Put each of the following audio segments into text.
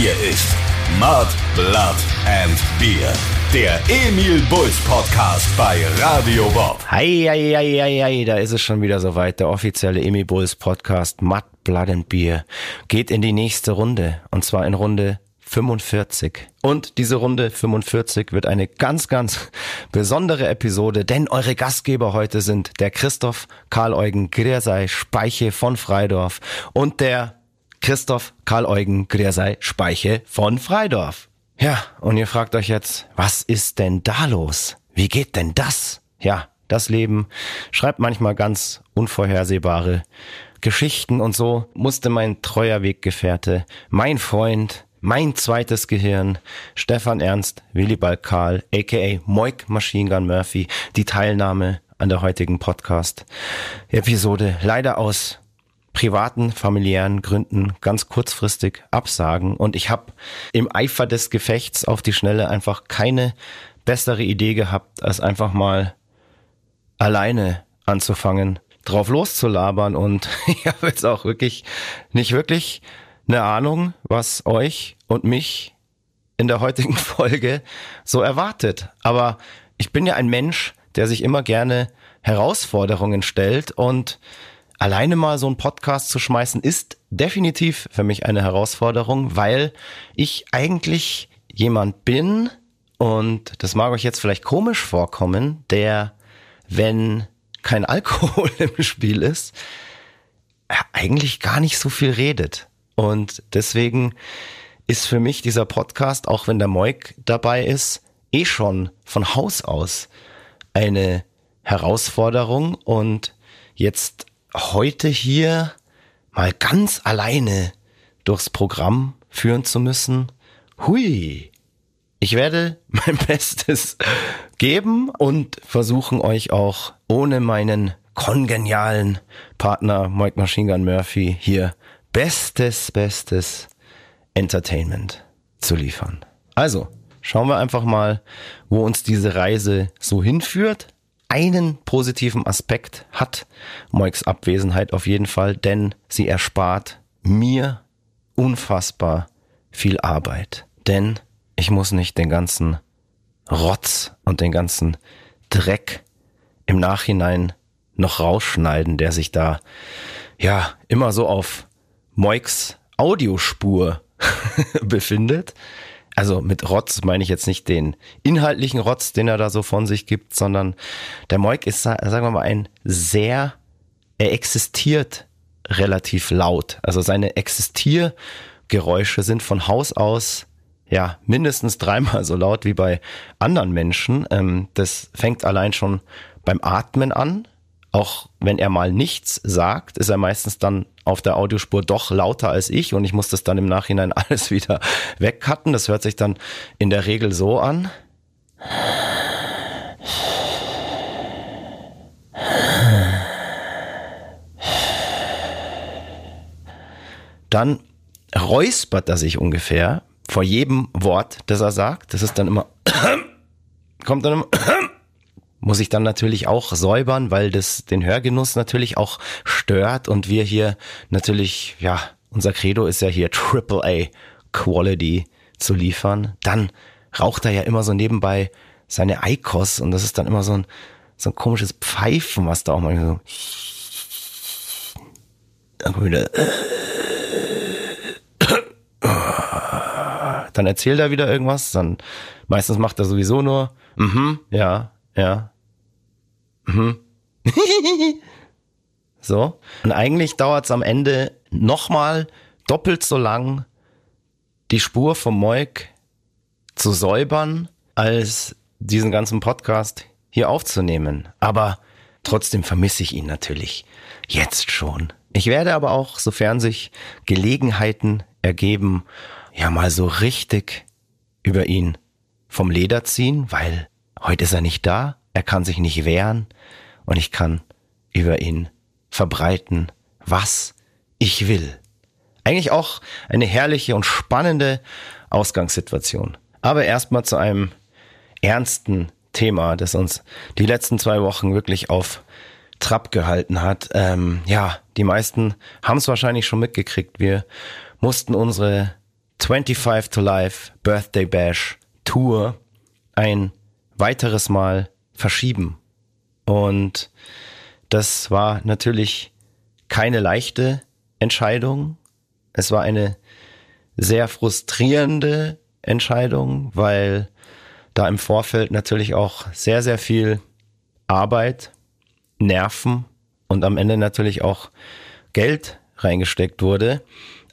Hier ist Mud, Blood and Beer. Der Emil Bulls Podcast bei Radio Bob. Hei, hei, hei, hei, hei, da ist es schon wieder soweit. Der offizielle Emil Bulls Podcast Mud, Blood and Beer geht in die nächste Runde. Und zwar in Runde 45. Und diese Runde 45 wird eine ganz, ganz besondere Episode, denn eure Gastgeber heute sind der Christoph Karl-Eugen Griersei Speiche von Freidorf und der Christoph Karl-Eugen Griersei Speiche von Freidorf. Ja, und ihr fragt euch jetzt, was ist denn da los? Wie geht denn das? Ja, das Leben schreibt manchmal ganz unvorhersehbare Geschichten und so musste mein treuer Weggefährte, mein Freund, mein zweites Gehirn, Stefan Ernst, Willibald Karl, aka Moik Machine Gun Murphy, die Teilnahme an der heutigen Podcast-Episode leider aus privaten, familiären Gründen ganz kurzfristig absagen. Und ich habe im Eifer des Gefechts auf die Schnelle einfach keine bessere Idee gehabt, als einfach mal alleine anzufangen, drauf loszulabern. Und ich habe jetzt auch wirklich nicht wirklich eine Ahnung, was euch und mich in der heutigen Folge so erwartet. Aber ich bin ja ein Mensch, der sich immer gerne Herausforderungen stellt und alleine mal so einen Podcast zu schmeißen ist definitiv für mich eine Herausforderung, weil ich eigentlich jemand bin und das mag euch jetzt vielleicht komisch vorkommen, der, wenn kein Alkohol im Spiel ist, eigentlich gar nicht so viel redet. Und deswegen ist für mich dieser Podcast, auch wenn der Moik dabei ist, eh schon von Haus aus eine Herausforderung. Und jetzt heute hier mal ganz alleine durchs Programm führen zu müssen, hui. Ich werde mein Bestes geben und versuchen euch auch ohne meinen kongenialen Partner Mike Machine Gun Murphy hier bestes, bestes Entertainment zu liefern. Also, schauen wir einfach mal, wo uns diese Reise so hinführt. Einen positiven Aspekt hat Moiks Abwesenheit auf jeden Fall, denn sie erspart mir unfassbar viel Arbeit. Denn ich muss nicht den ganzen Rotz und den ganzen Dreck im Nachhinein noch rausschneiden, der sich da ja immer so auf Moiks Audiospur befindet. Also mit Rotz meine ich jetzt nicht den inhaltlichen Rotz, den er da so von sich gibt, sondern der Moik ist, sagen wir mal, ein sehr, er existiert relativ laut. Also seine Existiergeräusche sind von Haus aus ja mindestens dreimal so laut wie bei anderen Menschen. Ähm, das fängt allein schon beim Atmen an auch wenn er mal nichts sagt, ist er meistens dann auf der Audiospur doch lauter als ich und ich muss das dann im Nachhinein alles wieder wegcutten. Das hört sich dann in der Regel so an. Dann räuspert er sich ungefähr vor jedem Wort, das er sagt. Das ist dann immer, kommt dann immer, muss ich dann natürlich auch säubern, weil das den Hörgenuss natürlich auch stört und wir hier natürlich, ja, unser Credo ist ja hier Triple A Quality zu liefern. Dann raucht er ja immer so nebenbei seine Eikos und das ist dann immer so ein, so ein komisches Pfeifen, was da auch mal so dann wieder dann erzählt er wieder irgendwas, dann meistens macht er sowieso nur mhm, ja, ja. Mhm. so. Und eigentlich dauert es am Ende nochmal doppelt so lang, die Spur vom Moik zu säubern, als diesen ganzen Podcast hier aufzunehmen. Aber trotzdem vermisse ich ihn natürlich jetzt schon. Ich werde aber auch, sofern sich Gelegenheiten ergeben, ja mal so richtig über ihn vom Leder ziehen, weil Heute ist er nicht da, er kann sich nicht wehren und ich kann über ihn verbreiten, was ich will. Eigentlich auch eine herrliche und spannende Ausgangssituation. Aber erstmal zu einem ernsten Thema, das uns die letzten zwei Wochen wirklich auf Trab gehalten hat. Ähm, ja, die meisten haben es wahrscheinlich schon mitgekriegt. Wir mussten unsere 25 to Life Birthday Bash Tour ein weiteres Mal verschieben. Und das war natürlich keine leichte Entscheidung. Es war eine sehr frustrierende Entscheidung, weil da im Vorfeld natürlich auch sehr, sehr viel Arbeit, Nerven und am Ende natürlich auch Geld reingesteckt wurde.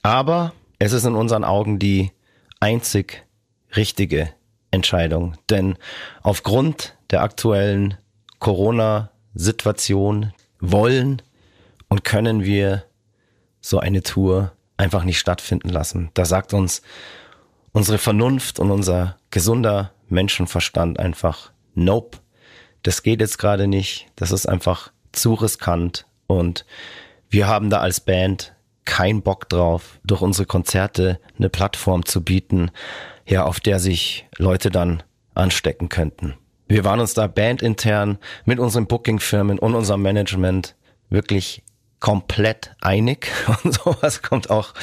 Aber es ist in unseren Augen die einzig richtige Entscheidung. Denn aufgrund der aktuellen Corona-Situation wollen und können wir so eine Tour einfach nicht stattfinden lassen. Da sagt uns unsere Vernunft und unser gesunder Menschenverstand einfach, nope, das geht jetzt gerade nicht, das ist einfach zu riskant und wir haben da als Band keinen Bock drauf, durch unsere Konzerte eine Plattform zu bieten, ja, auf der sich Leute dann anstecken könnten. Wir waren uns da bandintern mit unseren Bookingfirmen und unserem Management wirklich komplett einig und sowas kommt auch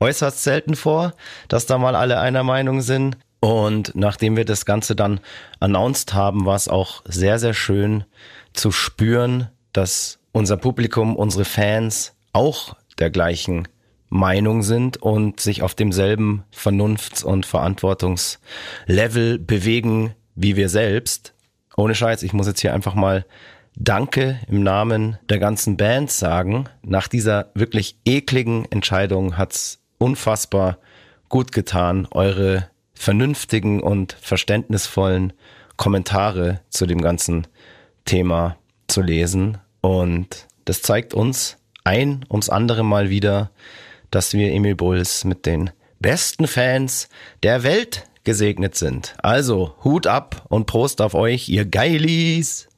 äußerst selten vor, dass da mal alle einer Meinung sind. Und nachdem wir das Ganze dann announced haben, war es auch sehr, sehr schön zu spüren, dass unser Publikum, unsere Fans auch der gleichen Meinung sind und sich auf demselben Vernunfts- und Verantwortungslevel bewegen wie wir selbst. Ohne Scheiß, ich muss jetzt hier einfach mal Danke im Namen der ganzen Band sagen. Nach dieser wirklich ekligen Entscheidung hat's unfassbar gut getan, eure vernünftigen und verständnisvollen Kommentare zu dem ganzen Thema zu lesen. Und das zeigt uns ein ums andere Mal wieder, dass wir Emil Bulls mit den besten Fans der Welt gesegnet sind. Also Hut ab und Prost auf euch, ihr Geilis!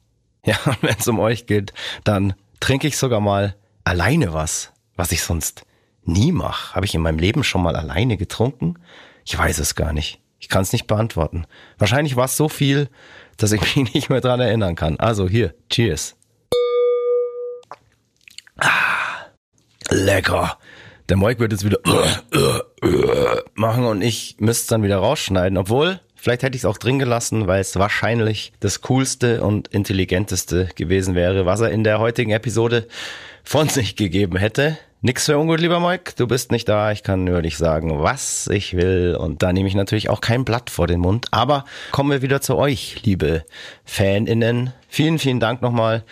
Ja, und wenn es um euch geht, dann trinke ich sogar mal alleine was, was ich sonst nie mache. Habe ich in meinem Leben schon mal alleine getrunken? Ich weiß es gar nicht. Ich kann es nicht beantworten. Wahrscheinlich war es so viel, dass ich mich nicht mehr dran erinnern kann. Also hier, cheers. Ah, lecker. Der Moik wird jetzt wieder machen und ich müsste es dann wieder rausschneiden, obwohl Vielleicht hätte ich es auch drin gelassen, weil es wahrscheinlich das coolste und intelligenteste gewesen wäre, was er in der heutigen Episode von sich gegeben hätte. Nix für ungut, lieber Mike. Du bist nicht da. Ich kann nur dich sagen, was ich will. Und da nehme ich natürlich auch kein Blatt vor den Mund. Aber kommen wir wieder zu euch, liebe FanInnen. Vielen, vielen Dank nochmal,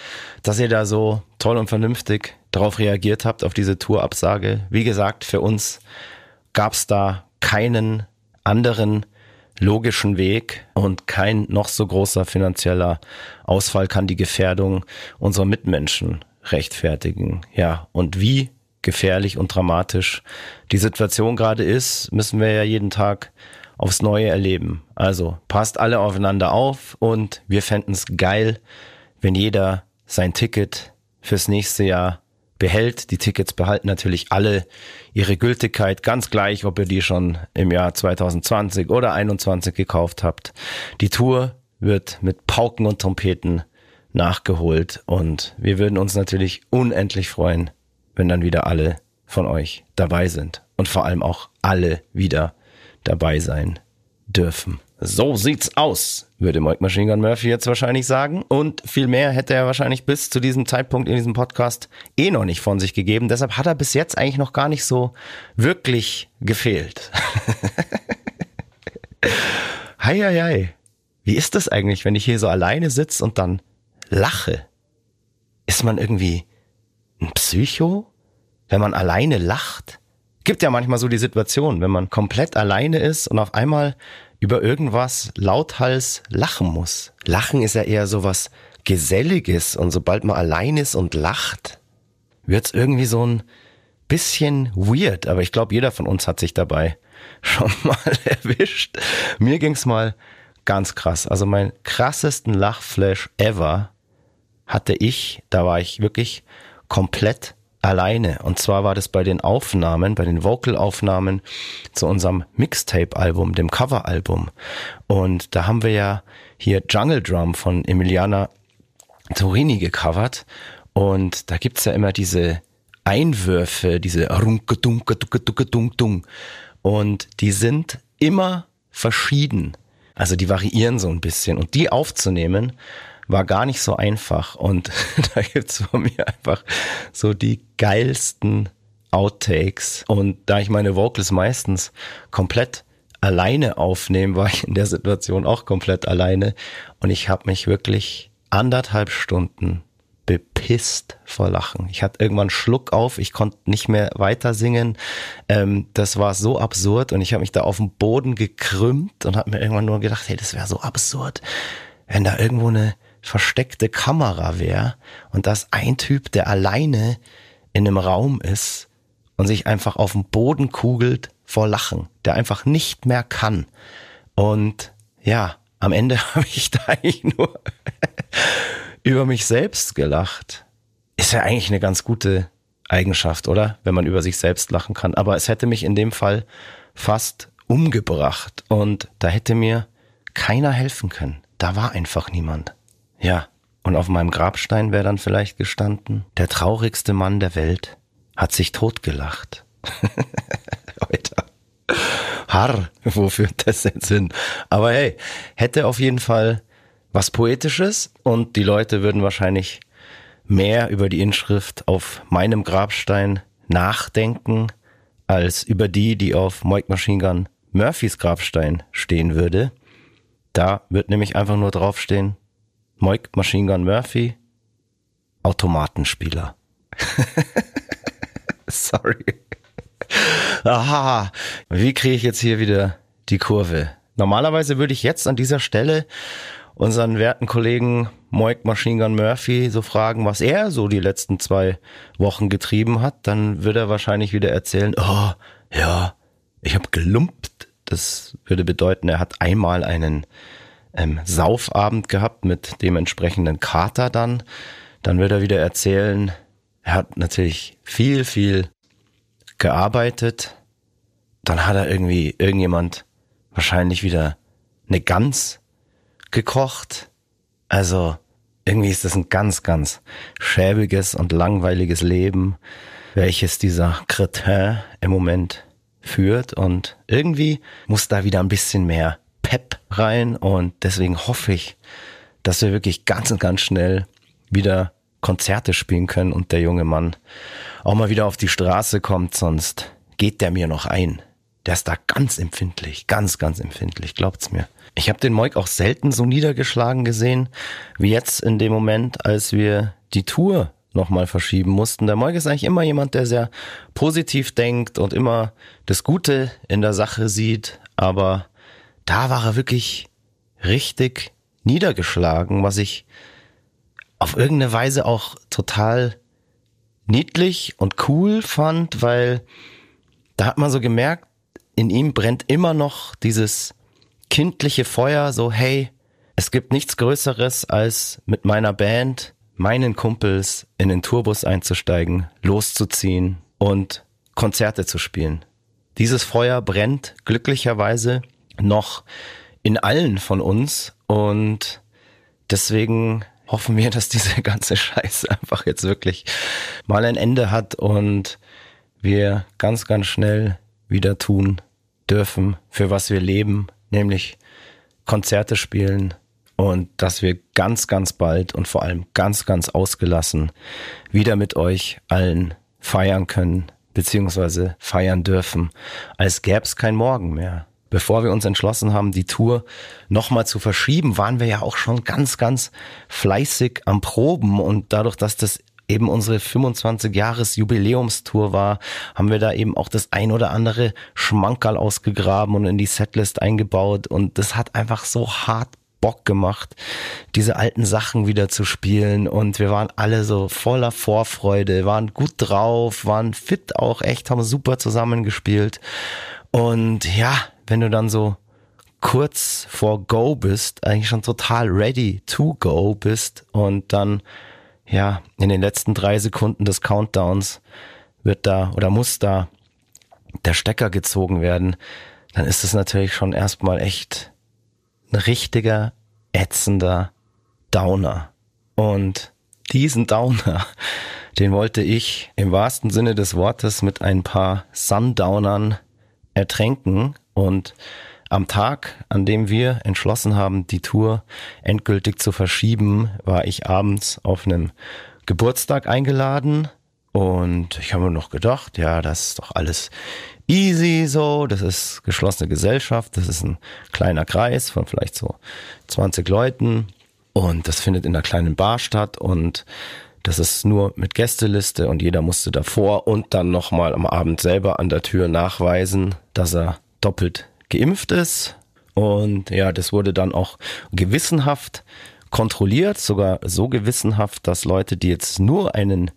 dass ihr da so toll und vernünftig darauf reagiert habt, auf diese Tourabsage. Wie gesagt, für uns gab es da keinen anderen logischen Weg und kein noch so großer finanzieller Ausfall kann die Gefährdung unserer Mitmenschen rechtfertigen. Ja, und wie gefährlich und dramatisch die Situation gerade ist, müssen wir ja jeden Tag aufs Neue erleben. Also passt alle aufeinander auf und wir fänden es geil, wenn jeder sein Ticket fürs nächste Jahr behält. Die Tickets behalten natürlich alle ihre Gültigkeit, ganz gleich, ob ihr die schon im Jahr 2020 oder 2021 gekauft habt. Die Tour wird mit Pauken und Trompeten nachgeholt und wir würden uns natürlich unendlich freuen, wenn dann wieder alle von euch dabei sind und vor allem auch alle wieder dabei sein dürfen. So sieht's aus, würde Mike Machine Gun Murphy jetzt wahrscheinlich sagen. Und viel mehr hätte er wahrscheinlich bis zu diesem Zeitpunkt in diesem Podcast eh noch nicht von sich gegeben. Deshalb hat er bis jetzt eigentlich noch gar nicht so wirklich gefehlt. hei, hei, hei. Wie ist das eigentlich, wenn ich hier so alleine sitze und dann lache? Ist man irgendwie ein Psycho, wenn man alleine lacht? Gibt ja manchmal so die Situation, wenn man komplett alleine ist und auf einmal über irgendwas lauthals lachen muss. Lachen ist ja eher so was Geselliges und sobald man allein ist und lacht, wird's irgendwie so ein bisschen weird. Aber ich glaube, jeder von uns hat sich dabei schon mal erwischt. Mir ging's mal ganz krass. Also mein krassesten Lachflash ever hatte ich, da war ich wirklich komplett alleine. Und zwar war das bei den Aufnahmen, bei den Vocal-Aufnahmen zu unserem Mixtape-Album, dem Cover-Album. Und da haben wir ja hier Jungle Drum von Emiliana Torini gecovert. Und da gibt's ja immer diese Einwürfe, diese Runke, Dunke, Dunke, Dunke, Dung. Und die sind immer verschieden. Also die variieren so ein bisschen. Und die aufzunehmen, war gar nicht so einfach. Und da gibt's von mir einfach so die geilsten Outtakes. Und da ich meine Vocals meistens komplett alleine aufnehme, war ich in der Situation auch komplett alleine. Und ich habe mich wirklich anderthalb Stunden bepisst vor Lachen. Ich hatte irgendwann Schluck auf, ich konnte nicht mehr weiter singen. Ähm, das war so absurd und ich habe mich da auf den Boden gekrümmt und habe mir irgendwann nur gedacht, hey, das wäre so absurd, wenn da irgendwo eine versteckte Kamera wäre und dass ein Typ, der alleine in einem Raum ist und sich einfach auf den Boden kugelt vor Lachen, der einfach nicht mehr kann. Und ja, am Ende habe ich da eigentlich nur über mich selbst gelacht. Ist ja eigentlich eine ganz gute Eigenschaft, oder? Wenn man über sich selbst lachen kann. Aber es hätte mich in dem Fall fast umgebracht und da hätte mir keiner helfen können. Da war einfach niemand. Ja, und auf meinem Grabstein wäre dann vielleicht gestanden, der traurigste Mann der Welt hat sich totgelacht. Alter. Harr, wo führt das jetzt hin? Aber hey, hätte auf jeden Fall was Poetisches und die Leute würden wahrscheinlich mehr über die Inschrift auf meinem Grabstein nachdenken, als über die, die auf Moik Machine Gun Murphys Grabstein stehen würde. Da wird nämlich einfach nur draufstehen, Moik Machine Gun Murphy, Automatenspieler. Sorry. Aha, wie kriege ich jetzt hier wieder die Kurve? Normalerweise würde ich jetzt an dieser Stelle unseren werten Kollegen Moik Machine Gun Murphy so fragen, was er so die letzten zwei Wochen getrieben hat, dann würde er wahrscheinlich wieder erzählen, oh, ja, ich habe gelumpt. Das würde bedeuten, er hat einmal einen ähm, Saufabend gehabt mit dementsprechenden Kater dann. Dann wird er wieder erzählen, er hat natürlich viel, viel gearbeitet. Dann hat er irgendwie irgendjemand wahrscheinlich wieder eine Gans gekocht. Also irgendwie ist das ein ganz, ganz schäbiges und langweiliges Leben, welches dieser Cretin im Moment führt. Und irgendwie muss da wieder ein bisschen mehr Pep rein und deswegen hoffe ich, dass wir wirklich ganz und ganz schnell wieder Konzerte spielen können und der junge Mann auch mal wieder auf die Straße kommt, sonst geht der mir noch ein. Der ist da ganz empfindlich, ganz, ganz empfindlich, glaubt's mir. Ich habe den Moik auch selten so niedergeschlagen gesehen, wie jetzt in dem Moment, als wir die Tour nochmal verschieben mussten. Der Moik ist eigentlich immer jemand, der sehr positiv denkt und immer das Gute in der Sache sieht, aber da war er wirklich richtig niedergeschlagen, was ich auf irgendeine Weise auch total niedlich und cool fand, weil da hat man so gemerkt, in ihm brennt immer noch dieses kindliche Feuer, so hey, es gibt nichts Größeres, als mit meiner Band, meinen Kumpels in den Tourbus einzusteigen, loszuziehen und Konzerte zu spielen. Dieses Feuer brennt glücklicherweise noch in allen von uns. Und deswegen hoffen wir, dass diese ganze Scheiße einfach jetzt wirklich mal ein Ende hat und wir ganz, ganz schnell wieder tun dürfen, für was wir leben, nämlich Konzerte spielen und dass wir ganz, ganz bald und vor allem ganz, ganz ausgelassen wieder mit euch allen feiern können, beziehungsweise feiern dürfen, als gäbe es kein Morgen mehr bevor wir uns entschlossen haben, die Tour nochmal zu verschieben, waren wir ja auch schon ganz, ganz fleißig am Proben. Und dadurch, dass das eben unsere 25 Jahres Jubiläumstour war, haben wir da eben auch das ein oder andere Schmankerl ausgegraben und in die Setlist eingebaut. Und das hat einfach so hart Bock gemacht, diese alten Sachen wieder zu spielen. Und wir waren alle so voller Vorfreude, waren gut drauf, waren fit auch echt, haben super zusammengespielt. Und ja, wenn du dann so kurz vor Go bist, eigentlich schon total ready to go bist und dann ja in den letzten drei Sekunden des Countdowns wird da oder muss da der Stecker gezogen werden, dann ist es natürlich schon erstmal echt ein richtiger ätzender Downer. Und diesen Downer, den wollte ich im wahrsten Sinne des Wortes mit ein paar Sundownern ertränken und am Tag, an dem wir entschlossen haben, die Tour endgültig zu verschieben, war ich abends auf einem Geburtstag eingeladen. Und ich habe mir noch gedacht, ja, das ist doch alles easy so, das ist geschlossene Gesellschaft, das ist ein kleiner Kreis von vielleicht so 20 Leuten. Und das findet in einer kleinen Bar statt. Und das ist nur mit Gästeliste. Und jeder musste davor und dann nochmal am Abend selber an der Tür nachweisen, dass er doppelt geimpft ist. Und ja, das wurde dann auch gewissenhaft kontrolliert, sogar so gewissenhaft, dass Leute, die jetzt nur einen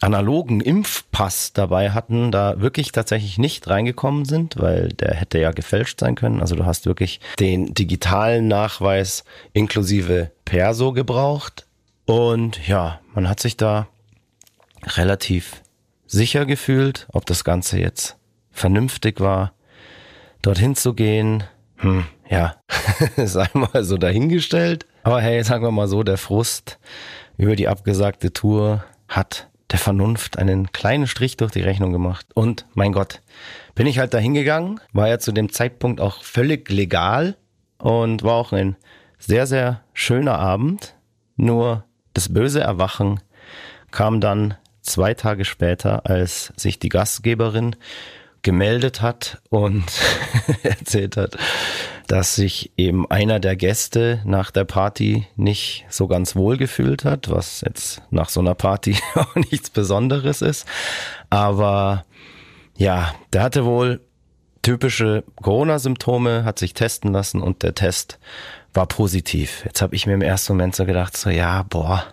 analogen Impfpass dabei hatten, da wirklich tatsächlich nicht reingekommen sind, weil der hätte ja gefälscht sein können. Also du hast wirklich den digitalen Nachweis inklusive Perso gebraucht. Und ja, man hat sich da relativ sicher gefühlt, ob das Ganze jetzt vernünftig war, dorthin zu gehen. Hm, ja, sei mal so dahingestellt. Aber hey, sagen wir mal so, der Frust über die abgesagte Tour hat der Vernunft einen kleinen Strich durch die Rechnung gemacht. Und mein Gott, bin ich halt da hingegangen, war ja zu dem Zeitpunkt auch völlig legal und war auch ein sehr, sehr schöner Abend. Nur das böse Erwachen kam dann zwei Tage später, als sich die Gastgeberin gemeldet hat und erzählt hat, dass sich eben einer der Gäste nach der Party nicht so ganz wohl gefühlt hat, was jetzt nach so einer Party auch nichts Besonderes ist. Aber ja, der hatte wohl typische Corona-Symptome, hat sich testen lassen und der Test war positiv. Jetzt habe ich mir im ersten Moment so gedacht, so ja, boah,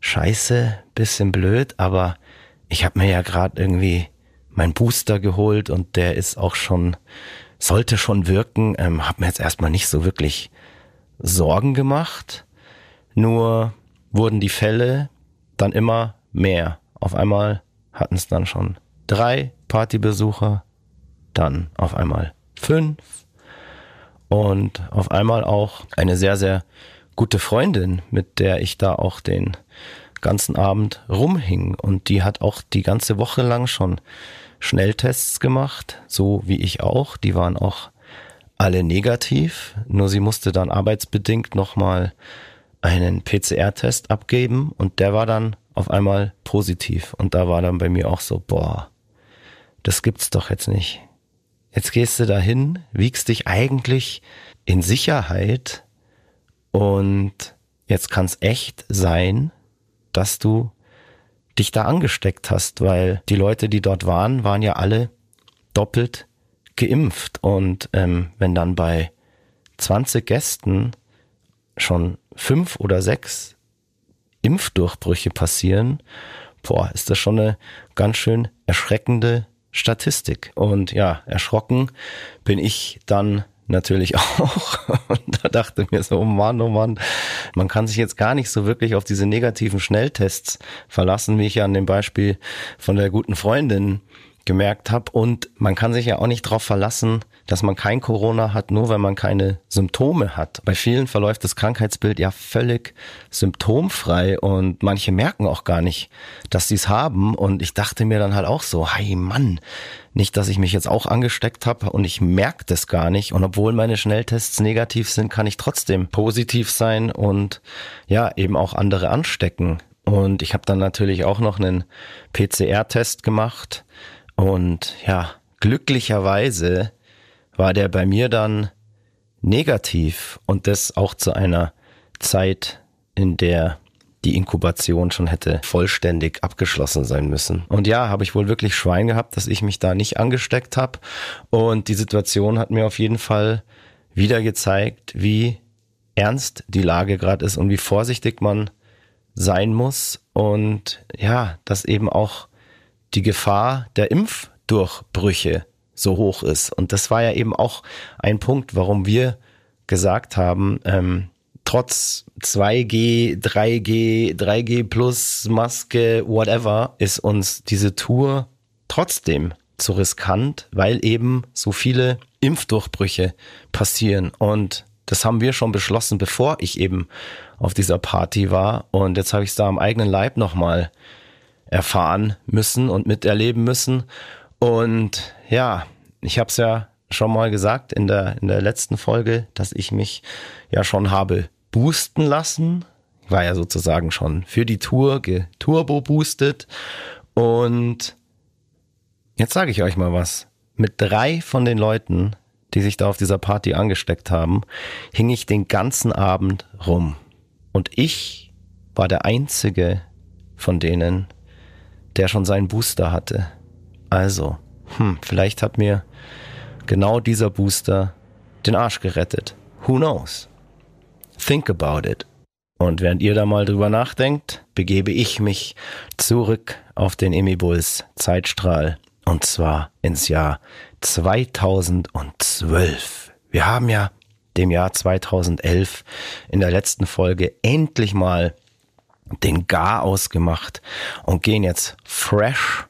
scheiße, bisschen blöd, aber ich habe mir ja gerade irgendwie mein Booster geholt und der ist auch schon sollte schon wirken. Ähm, hab mir jetzt erstmal nicht so wirklich Sorgen gemacht. Nur wurden die Fälle dann immer mehr. Auf einmal hatten es dann schon drei Partybesucher, dann auf einmal fünf und auf einmal auch eine sehr, sehr gute Freundin, mit der ich da auch den ganzen Abend rumhing. Und die hat auch die ganze Woche lang schon Schnelltests gemacht, so wie ich auch. Die waren auch alle negativ, nur sie musste dann arbeitsbedingt nochmal einen PCR-Test abgeben und der war dann auf einmal positiv. Und da war dann bei mir auch so, boah, das gibt's doch jetzt nicht. Jetzt gehst du dahin, wiegst dich eigentlich in Sicherheit und jetzt kann's echt sein, dass du dich da angesteckt hast, weil die Leute, die dort waren, waren ja alle doppelt geimpft. Und ähm, wenn dann bei 20 Gästen schon fünf oder sechs Impfdurchbrüche passieren, boah, ist das schon eine ganz schön erschreckende Statistik. Und ja, erschrocken bin ich dann natürlich auch. Und da dachte mir so, oh Mann, oh Mann, man kann sich jetzt gar nicht so wirklich auf diese negativen Schnelltests verlassen, wie ich ja an dem Beispiel von der guten Freundin gemerkt habe. Und man kann sich ja auch nicht darauf verlassen, dass man kein Corona hat, nur wenn man keine Symptome hat. Bei vielen verläuft das Krankheitsbild ja völlig symptomfrei und manche merken auch gar nicht, dass sie es haben. Und ich dachte mir dann halt auch so, hey Mann, nicht, dass ich mich jetzt auch angesteckt habe und ich merke das gar nicht. Und obwohl meine Schnelltests negativ sind, kann ich trotzdem positiv sein und ja, eben auch andere anstecken. Und ich habe dann natürlich auch noch einen PCR-Test gemacht. Und ja, glücklicherweise war der bei mir dann negativ und das auch zu einer Zeit, in der die Inkubation schon hätte vollständig abgeschlossen sein müssen. Und ja, habe ich wohl wirklich Schwein gehabt, dass ich mich da nicht angesteckt habe. Und die Situation hat mir auf jeden Fall wieder gezeigt, wie ernst die Lage gerade ist und wie vorsichtig man sein muss. Und ja, dass eben auch die Gefahr der Impfdurchbrüche so hoch ist. Und das war ja eben auch ein Punkt, warum wir gesagt haben, ähm, trotz 2G, 3G, 3G plus Maske, whatever, ist uns diese Tour trotzdem zu riskant, weil eben so viele Impfdurchbrüche passieren. Und das haben wir schon beschlossen, bevor ich eben auf dieser Party war. Und jetzt habe ich es da am eigenen Leib nochmal erfahren müssen und miterleben müssen. Und ja, ich habe es ja schon mal gesagt in der, in der letzten Folge, dass ich mich ja schon habe boosten lassen. Ich war ja sozusagen schon für die Tour geturbo boostet. Und jetzt sage ich euch mal was. Mit drei von den Leuten, die sich da auf dieser Party angesteckt haben, hing ich den ganzen Abend rum. Und ich war der einzige von denen, der schon seinen Booster hatte. Also, hm, vielleicht hat mir genau dieser Booster den Arsch gerettet. Who knows? Think about it. Und während ihr da mal drüber nachdenkt, begebe ich mich zurück auf den Emibulls Zeitstrahl. Und zwar ins Jahr 2012. Wir haben ja dem Jahr 2011 in der letzten Folge endlich mal den Gar ausgemacht und gehen jetzt fresh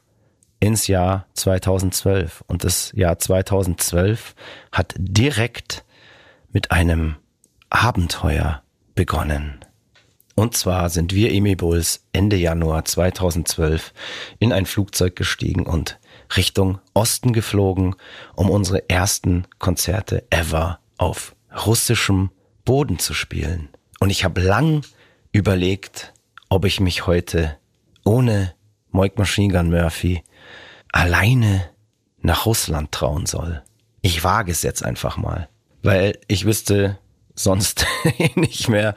ins Jahr 2012. Und das Jahr 2012 hat direkt mit einem Abenteuer begonnen. Und zwar sind wir Emi Bulls Ende Januar 2012 in ein Flugzeug gestiegen und Richtung Osten geflogen, um unsere ersten Konzerte ever auf russischem Boden zu spielen. Und ich habe lang überlegt, ob ich mich heute ohne Moik Machine Gun Murphy alleine nach Russland trauen soll. Ich wage es jetzt einfach mal, weil ich wüsste sonst nicht mehr,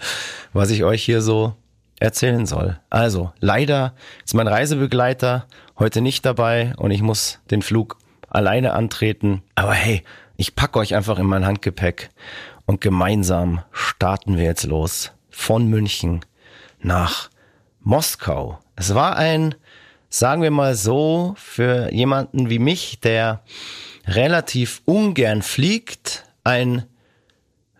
was ich euch hier so erzählen soll. Also, leider ist mein Reisebegleiter heute nicht dabei und ich muss den Flug alleine antreten. Aber hey, ich packe euch einfach in mein Handgepäck und gemeinsam starten wir jetzt los von München nach Moskau. Es war ein, sagen wir mal so, für jemanden wie mich, der relativ ungern fliegt, ein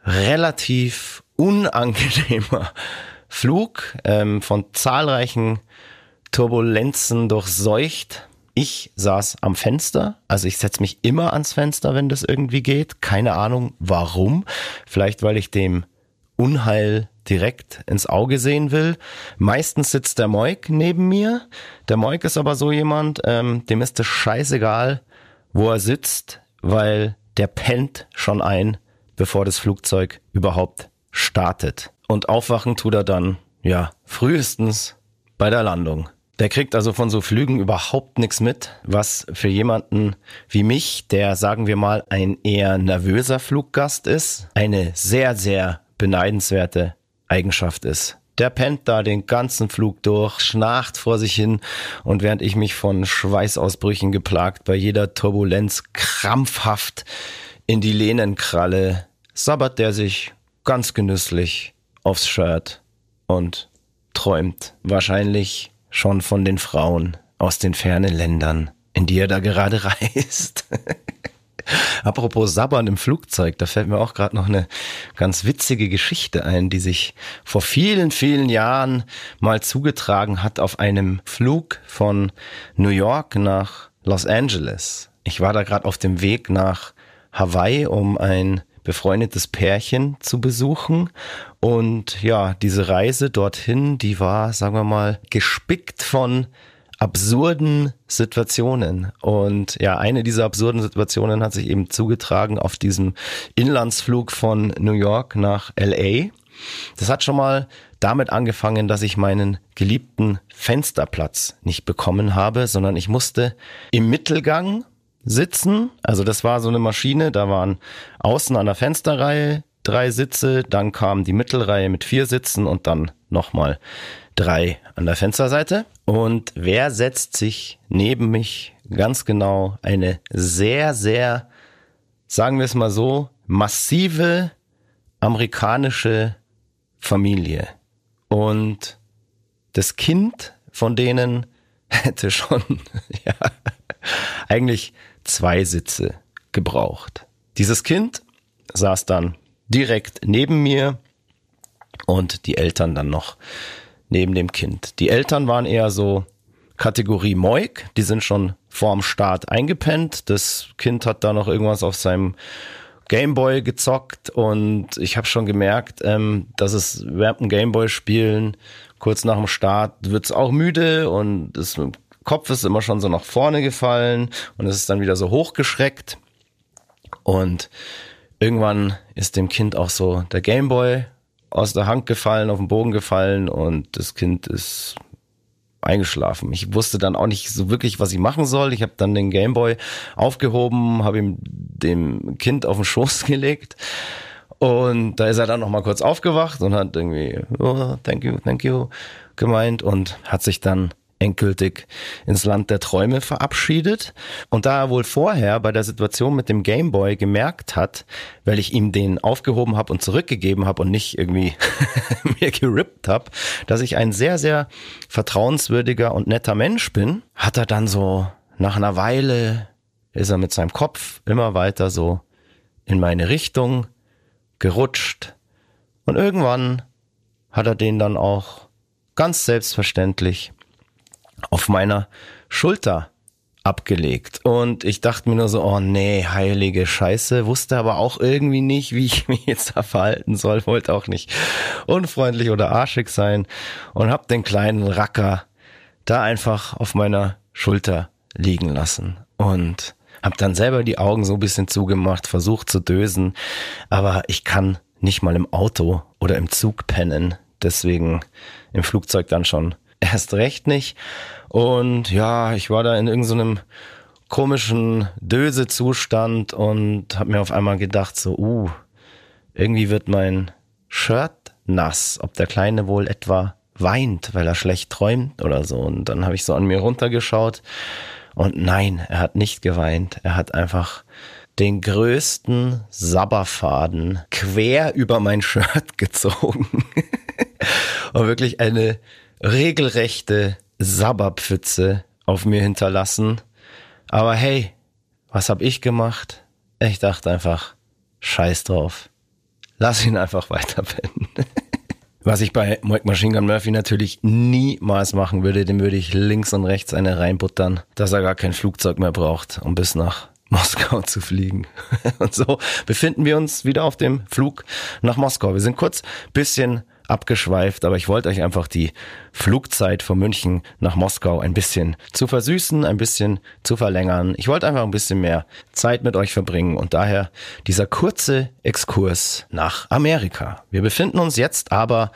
relativ unangenehmer Flug ähm, von zahlreichen Turbulenzen durchseucht. Ich saß am Fenster, also ich setze mich immer ans Fenster, wenn das irgendwie geht. Keine Ahnung warum. Vielleicht weil ich dem Unheil direkt ins Auge sehen will. Meistens sitzt der Moik neben mir. Der Moik ist aber so jemand, ähm, dem ist es scheißegal, wo er sitzt, weil der pennt schon ein, bevor das Flugzeug überhaupt startet. Und aufwachen tut er dann, ja, frühestens bei der Landung. Der kriegt also von so Flügen überhaupt nichts mit, was für jemanden wie mich, der sagen wir mal ein eher nervöser Fluggast ist, eine sehr, sehr beneidenswerte Eigenschaft ist. Der pennt da den ganzen Flug durch, schnarcht vor sich hin und während ich mich von Schweißausbrüchen geplagt bei jeder Turbulenz krampfhaft in die Lehnen kralle, sabbert der sich ganz genüsslich aufs Shirt und träumt wahrscheinlich schon von den Frauen aus den fernen Ländern, in die er da gerade reist. Apropos Sabbern im Flugzeug, da fällt mir auch gerade noch eine ganz witzige Geschichte ein, die sich vor vielen, vielen Jahren mal zugetragen hat auf einem Flug von New York nach Los Angeles. Ich war da gerade auf dem Weg nach Hawaii, um ein befreundetes Pärchen zu besuchen. Und ja, diese Reise dorthin, die war, sagen wir mal, gespickt von absurden Situationen. Und ja, eine dieser absurden Situationen hat sich eben zugetragen auf diesem Inlandsflug von New York nach LA. Das hat schon mal damit angefangen, dass ich meinen geliebten Fensterplatz nicht bekommen habe, sondern ich musste im Mittelgang sitzen. Also das war so eine Maschine, da waren außen an der Fensterreihe drei Sitze, dann kam die Mittelreihe mit vier Sitzen und dann nochmal drei an der Fensterseite. Und wer setzt sich neben mich ganz genau? Eine sehr, sehr, sagen wir es mal so, massive amerikanische Familie. Und das Kind von denen hätte schon, ja, eigentlich zwei Sitze gebraucht. Dieses Kind saß dann direkt neben mir und die Eltern dann noch neben dem Kind. Die Eltern waren eher so Kategorie Moik, die sind schon vorm Start eingepennt. Das Kind hat da noch irgendwas auf seinem Gameboy gezockt und ich habe schon gemerkt, ähm, dass es während dem Gameboy-Spielen kurz nach dem Start wird's auch müde und das Kopf ist immer schon so nach vorne gefallen und es ist dann wieder so hochgeschreckt. Und irgendwann ist dem Kind auch so der Gameboy aus der Hand gefallen, auf den Boden gefallen und das Kind ist eingeschlafen. Ich wusste dann auch nicht so wirklich, was ich machen soll. Ich habe dann den Gameboy aufgehoben, habe ihm dem Kind auf den Schoß gelegt und da ist er dann noch mal kurz aufgewacht und hat irgendwie oh, thank you, thank you gemeint und hat sich dann endgültig ins Land der Träume verabschiedet. Und da er wohl vorher bei der Situation mit dem Gameboy gemerkt hat, weil ich ihm den aufgehoben habe und zurückgegeben habe und nicht irgendwie mir gerippt habe, dass ich ein sehr, sehr vertrauenswürdiger und netter Mensch bin, hat er dann so nach einer Weile ist er mit seinem Kopf immer weiter so in meine Richtung gerutscht. Und irgendwann hat er den dann auch ganz selbstverständlich auf meiner Schulter abgelegt. Und ich dachte mir nur so, oh nee, heilige Scheiße, wusste aber auch irgendwie nicht, wie ich mich jetzt da verhalten soll, wollte auch nicht unfreundlich oder arschig sein und hab den kleinen Racker da einfach auf meiner Schulter liegen lassen und hab dann selber die Augen so ein bisschen zugemacht, versucht zu dösen, aber ich kann nicht mal im Auto oder im Zug pennen, deswegen im Flugzeug dann schon erst recht nicht. Und ja, ich war da in irgendeinem so komischen Döse-Zustand und habe mir auf einmal gedacht, so, uh, irgendwie wird mein Shirt nass, ob der Kleine wohl etwa weint, weil er schlecht träumt oder so. Und dann habe ich so an mir runtergeschaut und nein, er hat nicht geweint. Er hat einfach den größten Sabberfaden quer über mein Shirt gezogen. und wirklich eine regelrechte Sabberpfütze auf mir hinterlassen. Aber hey, was hab ich gemacht? Ich dachte einfach, scheiß drauf. Lass ihn einfach weiter. Was ich bei Mike Machine Gun Murphy natürlich niemals machen würde, dem würde ich links und rechts eine reinbuttern, dass er gar kein Flugzeug mehr braucht, um bis nach Moskau zu fliegen. Und so befinden wir uns wieder auf dem Flug nach Moskau. Wir sind kurz bisschen abgeschweift, aber ich wollte euch einfach die Flugzeit von München nach Moskau ein bisschen zu versüßen, ein bisschen zu verlängern. Ich wollte einfach ein bisschen mehr Zeit mit euch verbringen und daher dieser kurze Exkurs nach Amerika. Wir befinden uns jetzt aber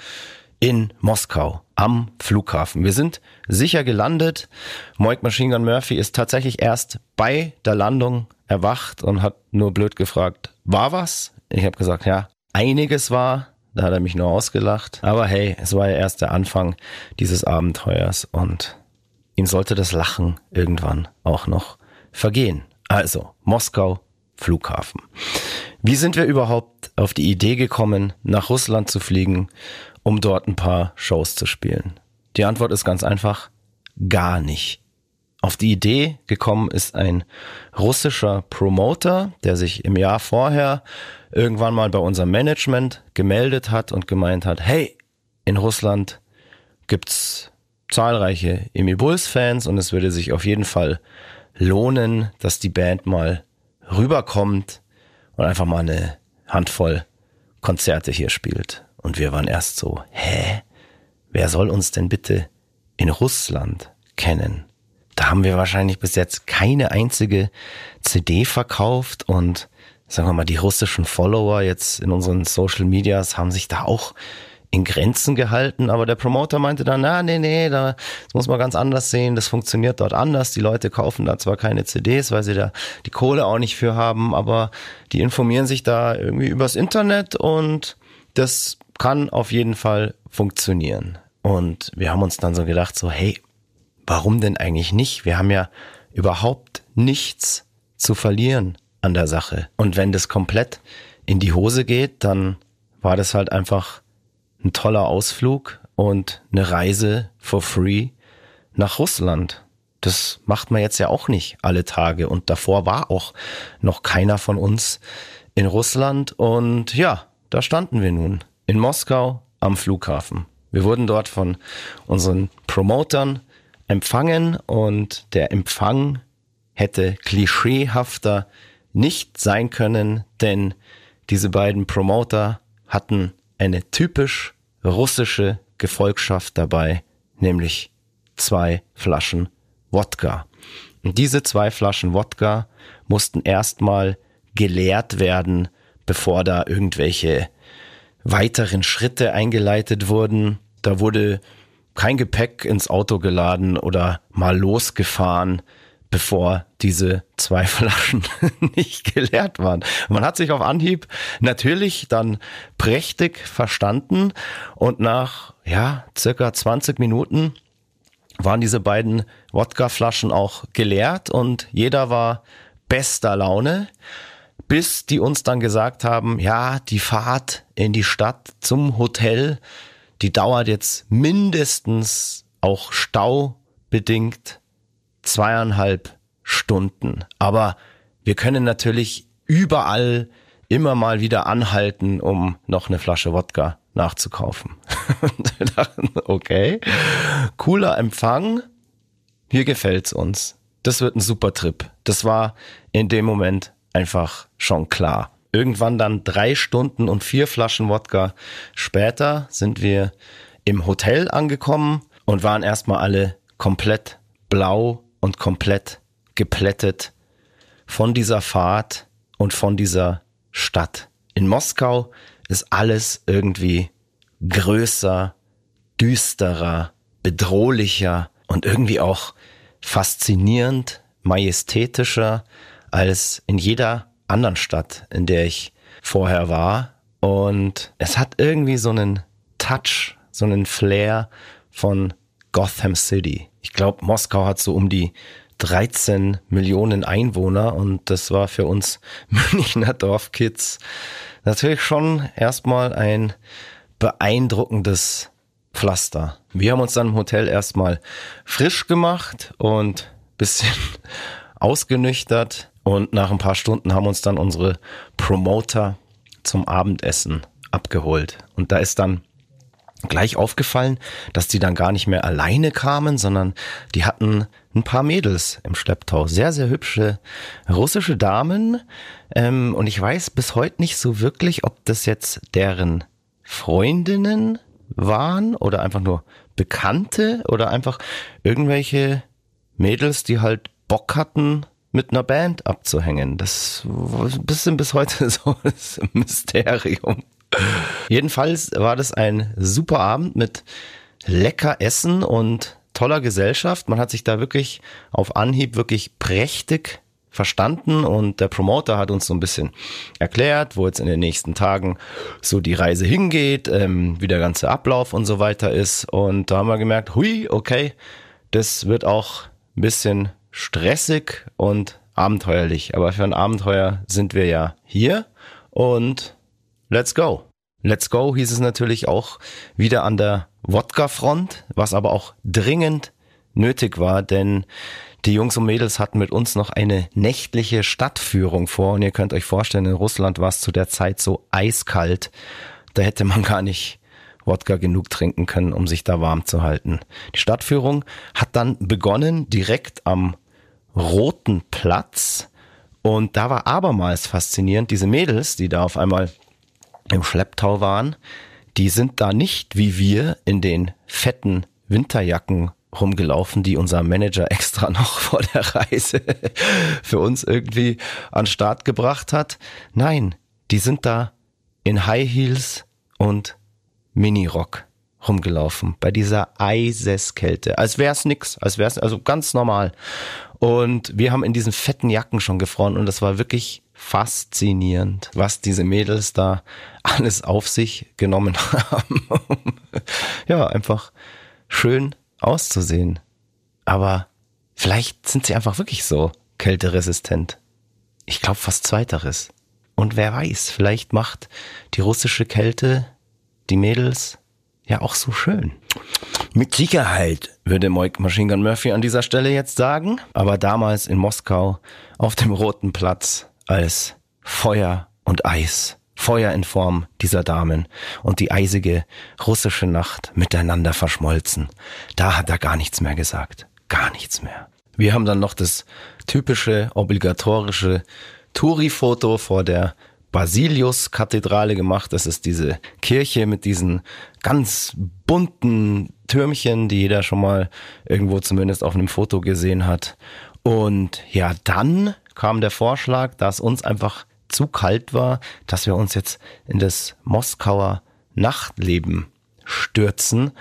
in Moskau am Flughafen. Wir sind sicher gelandet. Moik Machine Gun Murphy ist tatsächlich erst bei der Landung erwacht und hat nur blöd gefragt, war was? Ich habe gesagt, ja, einiges war. Da hat er mich nur ausgelacht. Aber hey, es war ja erst der Anfang dieses Abenteuers und ihm sollte das Lachen irgendwann auch noch vergehen. Also, Moskau, Flughafen. Wie sind wir überhaupt auf die Idee gekommen, nach Russland zu fliegen, um dort ein paar Shows zu spielen? Die Antwort ist ganz einfach, gar nicht. Auf die Idee gekommen ist ein russischer Promoter, der sich im Jahr vorher irgendwann mal bei unserem Management gemeldet hat und gemeint hat, hey, in Russland gibt's zahlreiche Emi Bulls Fans und es würde sich auf jeden Fall lohnen, dass die Band mal rüberkommt und einfach mal eine Handvoll Konzerte hier spielt. Und wir waren erst so, hä? Wer soll uns denn bitte in Russland kennen? Da haben wir wahrscheinlich bis jetzt keine einzige CD verkauft und sagen wir mal, die russischen Follower jetzt in unseren Social Medias haben sich da auch in Grenzen gehalten, aber der Promoter meinte dann, na, nee, nee, da, das muss man ganz anders sehen, das funktioniert dort anders. Die Leute kaufen da zwar keine CDs, weil sie da die Kohle auch nicht für haben, aber die informieren sich da irgendwie übers Internet und das kann auf jeden Fall funktionieren. Und wir haben uns dann so gedacht, so, hey, warum denn eigentlich nicht? Wir haben ja überhaupt nichts zu verlieren an der Sache. Und wenn das komplett in die Hose geht, dann war das halt einfach ein toller Ausflug und eine Reise for free nach Russland. Das macht man jetzt ja auch nicht alle Tage. Und davor war auch noch keiner von uns in Russland. Und ja, da standen wir nun in Moskau am Flughafen. Wir wurden dort von unseren Promotern empfangen und der Empfang hätte klischeehafter nicht sein können, denn diese beiden Promoter hatten eine typisch russische Gefolgschaft dabei, nämlich zwei Flaschen Wodka. Und diese zwei Flaschen Wodka mussten erstmal geleert werden, bevor da irgendwelche weiteren Schritte eingeleitet wurden. Da wurde kein Gepäck ins Auto geladen oder mal losgefahren, bevor diese zwei Flaschen nicht geleert waren. Man hat sich auf Anhieb natürlich dann prächtig verstanden und nach, ja, circa 20 Minuten waren diese beiden Wodkaflaschen auch geleert und jeder war bester Laune, bis die uns dann gesagt haben, ja, die Fahrt in die Stadt zum Hotel, die dauert jetzt mindestens auch staubedingt zweieinhalb Stunden. Aber wir können natürlich überall immer mal wieder anhalten, um noch eine Flasche Wodka nachzukaufen. Okay, cooler Empfang, hier gefällt's uns. Das wird ein super Trip. Das war in dem Moment einfach schon klar. Irgendwann dann drei Stunden und vier Flaschen Wodka später sind wir im Hotel angekommen und waren erstmal alle komplett blau und komplett geplättet von dieser Fahrt und von dieser Stadt. In Moskau ist alles irgendwie größer, düsterer, bedrohlicher und irgendwie auch faszinierend, majestätischer als in jeder anderen Stadt, in der ich vorher war. Und es hat irgendwie so einen Touch, so einen Flair von Gotham City. Ich glaube, Moskau hat so um die 13 Millionen Einwohner und das war für uns Münchner Dorfkids natürlich schon erstmal ein beeindruckendes Pflaster. Wir haben uns dann im Hotel erstmal frisch gemacht und bisschen ausgenüchtert und nach ein paar Stunden haben uns dann unsere Promoter zum Abendessen abgeholt. Und da ist dann gleich aufgefallen, dass die dann gar nicht mehr alleine kamen, sondern die hatten ein paar Mädels im Schlepptau. Sehr, sehr hübsche russische Damen. Ähm, und ich weiß bis heute nicht so wirklich, ob das jetzt deren Freundinnen waren oder einfach nur Bekannte oder einfach irgendwelche Mädels, die halt Bock hatten, mit einer Band abzuhängen. Das ist bisschen bis heute so ein Mysterium. Jedenfalls war das ein super Abend mit lecker Essen und toller Gesellschaft. Man hat sich da wirklich auf Anhieb wirklich prächtig verstanden und der Promoter hat uns so ein bisschen erklärt, wo jetzt in den nächsten Tagen so die Reise hingeht, ähm, wie der ganze Ablauf und so weiter ist. Und da haben wir gemerkt, hui, okay, das wird auch ein bisschen stressig und abenteuerlich. Aber für ein Abenteuer sind wir ja hier und let's go. Let's go hieß es natürlich auch wieder an der Wodka-Front, was aber auch dringend nötig war, denn die Jungs und Mädels hatten mit uns noch eine nächtliche Stadtführung vor und ihr könnt euch vorstellen, in Russland war es zu der Zeit so eiskalt, da hätte man gar nicht Wodka genug trinken können, um sich da warm zu halten. Die Stadtführung hat dann begonnen direkt am Roten Platz und da war abermals faszinierend, diese Mädels, die da auf einmal im Schlepptau waren, die sind da nicht wie wir in den fetten Winterjacken rumgelaufen, die unser Manager extra noch vor der Reise für uns irgendwie an Start gebracht hat. Nein, die sind da in High Heels und Minirock rumgelaufen bei dieser Eiseskälte. Als wär's nix, als wär's also ganz normal. Und wir haben in diesen fetten Jacken schon gefroren und das war wirklich faszinierend, was diese Mädels da alles auf sich genommen haben, ja, einfach schön auszusehen. Aber vielleicht sind sie einfach wirklich so kälteresistent. Ich glaube fast zweiteres. Und wer weiß, vielleicht macht die russische Kälte die Mädels ja auch so schön. Mit Sicherheit, würde Moik Machine Gun Murphy an dieser Stelle jetzt sagen. Aber damals in Moskau auf dem Roten Platz als Feuer und Eis. Feuer in Form dieser Damen und die eisige russische Nacht miteinander verschmolzen. Da hat er gar nichts mehr gesagt. Gar nichts mehr. Wir haben dann noch das typische, obligatorische Touri-Foto vor der Basilius-Kathedrale gemacht. Das ist diese Kirche mit diesen ganz bunten Türmchen, die jeder schon mal irgendwo zumindest auf einem Foto gesehen hat. Und ja, dann kam der Vorschlag, dass uns einfach zu kalt war, dass wir uns jetzt in das Moskauer Nachtleben stürzen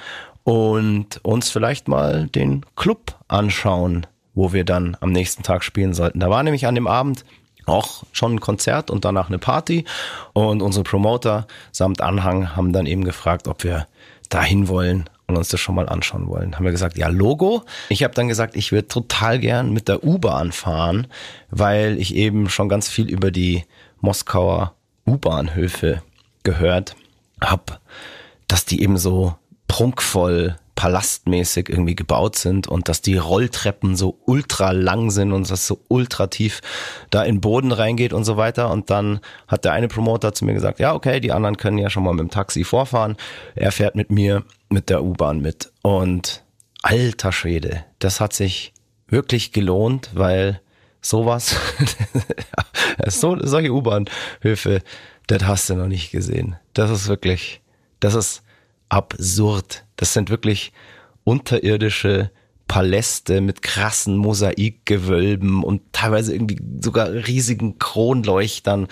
und uns vielleicht mal den Club anschauen, wo wir dann am nächsten Tag spielen sollten. Da war nämlich an dem Abend auch schon ein Konzert und danach eine Party und unsere Promoter samt Anhang haben dann eben gefragt, ob wir dahin wollen und uns das schon mal anschauen wollen. Haben wir gesagt, ja, Logo. Ich habe dann gesagt, ich würde total gern mit der U-Bahn fahren, weil ich eben schon ganz viel über die Moskauer U-Bahnhöfe gehört habe, dass die eben so prunkvoll palastmäßig irgendwie gebaut sind und dass die Rolltreppen so ultra lang sind und das so ultra tief da in den Boden reingeht und so weiter. Und dann hat der eine Promoter zu mir gesagt, ja, okay, die anderen können ja schon mal mit dem Taxi vorfahren. Er fährt mit mir mit der U-Bahn mit. Und alter Schwede, das hat sich wirklich gelohnt, weil sowas, so, solche U-Bahnhöfe, das hast du noch nicht gesehen. Das ist wirklich, das ist absurd. Das sind wirklich unterirdische Paläste mit krassen Mosaikgewölben und teilweise irgendwie sogar riesigen Kronleuchtern,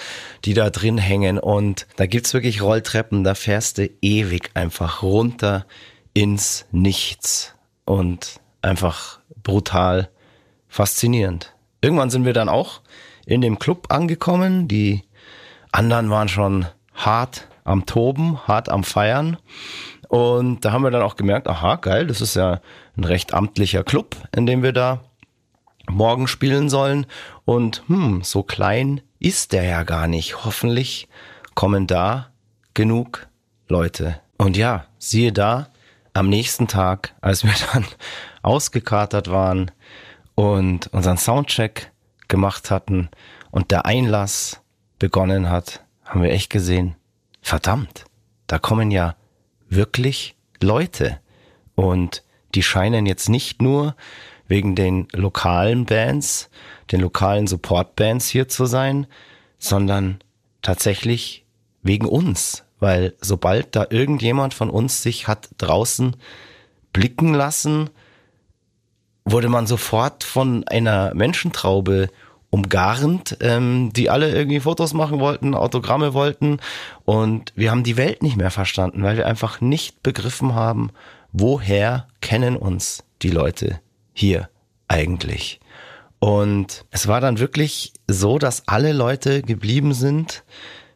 die da drin hängen. Und da gibt's wirklich Rolltreppen, da fährst du ewig einfach runter ins Nichts. Und einfach brutal faszinierend. Irgendwann sind wir dann auch in dem Club angekommen. Die anderen waren schon hart am Toben, hart am Feiern. Und da haben wir dann auch gemerkt, aha, geil, das ist ja ein recht amtlicher Club, in dem wir da morgen spielen sollen. Und hm, so klein ist der ja gar nicht. Hoffentlich kommen da genug Leute. Und ja, siehe da, am nächsten Tag, als wir dann ausgekatert waren und unseren Soundcheck gemacht hatten und der Einlass begonnen hat, haben wir echt gesehen, verdammt, da kommen ja wirklich Leute. Und die scheinen jetzt nicht nur wegen den lokalen Bands, den lokalen Support-Bands hier zu sein, sondern tatsächlich wegen uns. Weil sobald da irgendjemand von uns sich hat draußen blicken lassen, wurde man sofort von einer Menschentraube umgarnt, ähm, die alle irgendwie Fotos machen wollten, Autogramme wollten. Und wir haben die Welt nicht mehr verstanden, weil wir einfach nicht begriffen haben, woher kennen uns die Leute hier eigentlich. Und es war dann wirklich so, dass alle Leute geblieben sind,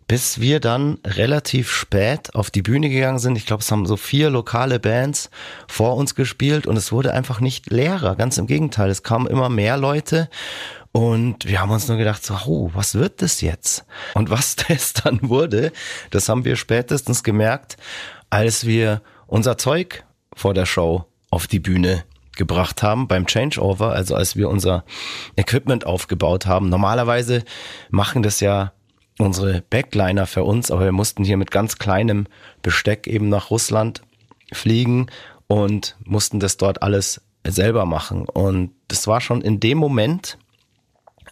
bis wir dann relativ spät auf die Bühne gegangen sind. Ich glaube, es haben so vier lokale Bands vor uns gespielt und es wurde einfach nicht leerer. Ganz im Gegenteil, es kamen immer mehr Leute und wir haben uns nur gedacht, so, oh, was wird das jetzt? Und was das dann wurde, das haben wir spätestens gemerkt, als wir unser Zeug vor der Show auf die Bühne gebracht haben beim Changeover, also als wir unser Equipment aufgebaut haben. Normalerweise machen das ja unsere Backliner für uns, aber wir mussten hier mit ganz kleinem Besteck eben nach Russland fliegen und mussten das dort alles selber machen. Und das war schon in dem Moment,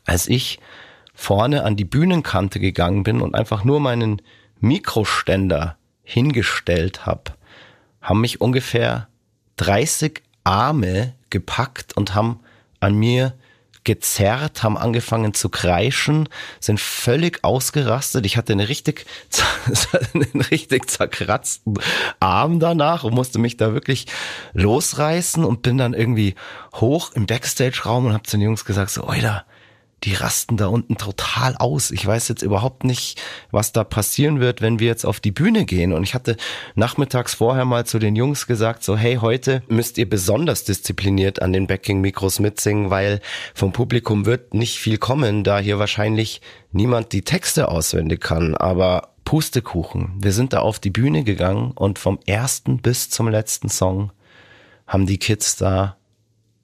als ich vorne an die Bühnenkante gegangen bin und einfach nur meinen Mikroständer hingestellt habe, haben mich ungefähr 30 Arme gepackt und haben an mir gezerrt, haben angefangen zu kreischen, sind völlig ausgerastet. Ich hatte einen richtig, einen richtig zerkratzten Arm danach und musste mich da wirklich losreißen und bin dann irgendwie hoch im Backstage-Raum und habe zu den Jungs gesagt, so, Oida, die rasten da unten total aus. Ich weiß jetzt überhaupt nicht, was da passieren wird, wenn wir jetzt auf die Bühne gehen. Und ich hatte nachmittags vorher mal zu den Jungs gesagt, so, hey, heute müsst ihr besonders diszipliniert an den Backing-Mikros mitsingen, weil vom Publikum wird nicht viel kommen, da hier wahrscheinlich niemand die Texte auswendig kann. Aber Pustekuchen. Wir sind da auf die Bühne gegangen und vom ersten bis zum letzten Song haben die Kids da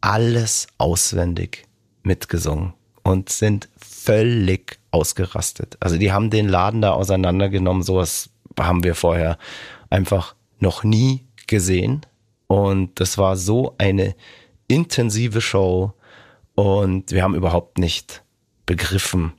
alles auswendig mitgesungen und sind völlig ausgerastet. Also die haben den Laden da auseinandergenommen, sowas haben wir vorher einfach noch nie gesehen. Und das war so eine intensive Show und wir haben überhaupt nicht begriffen,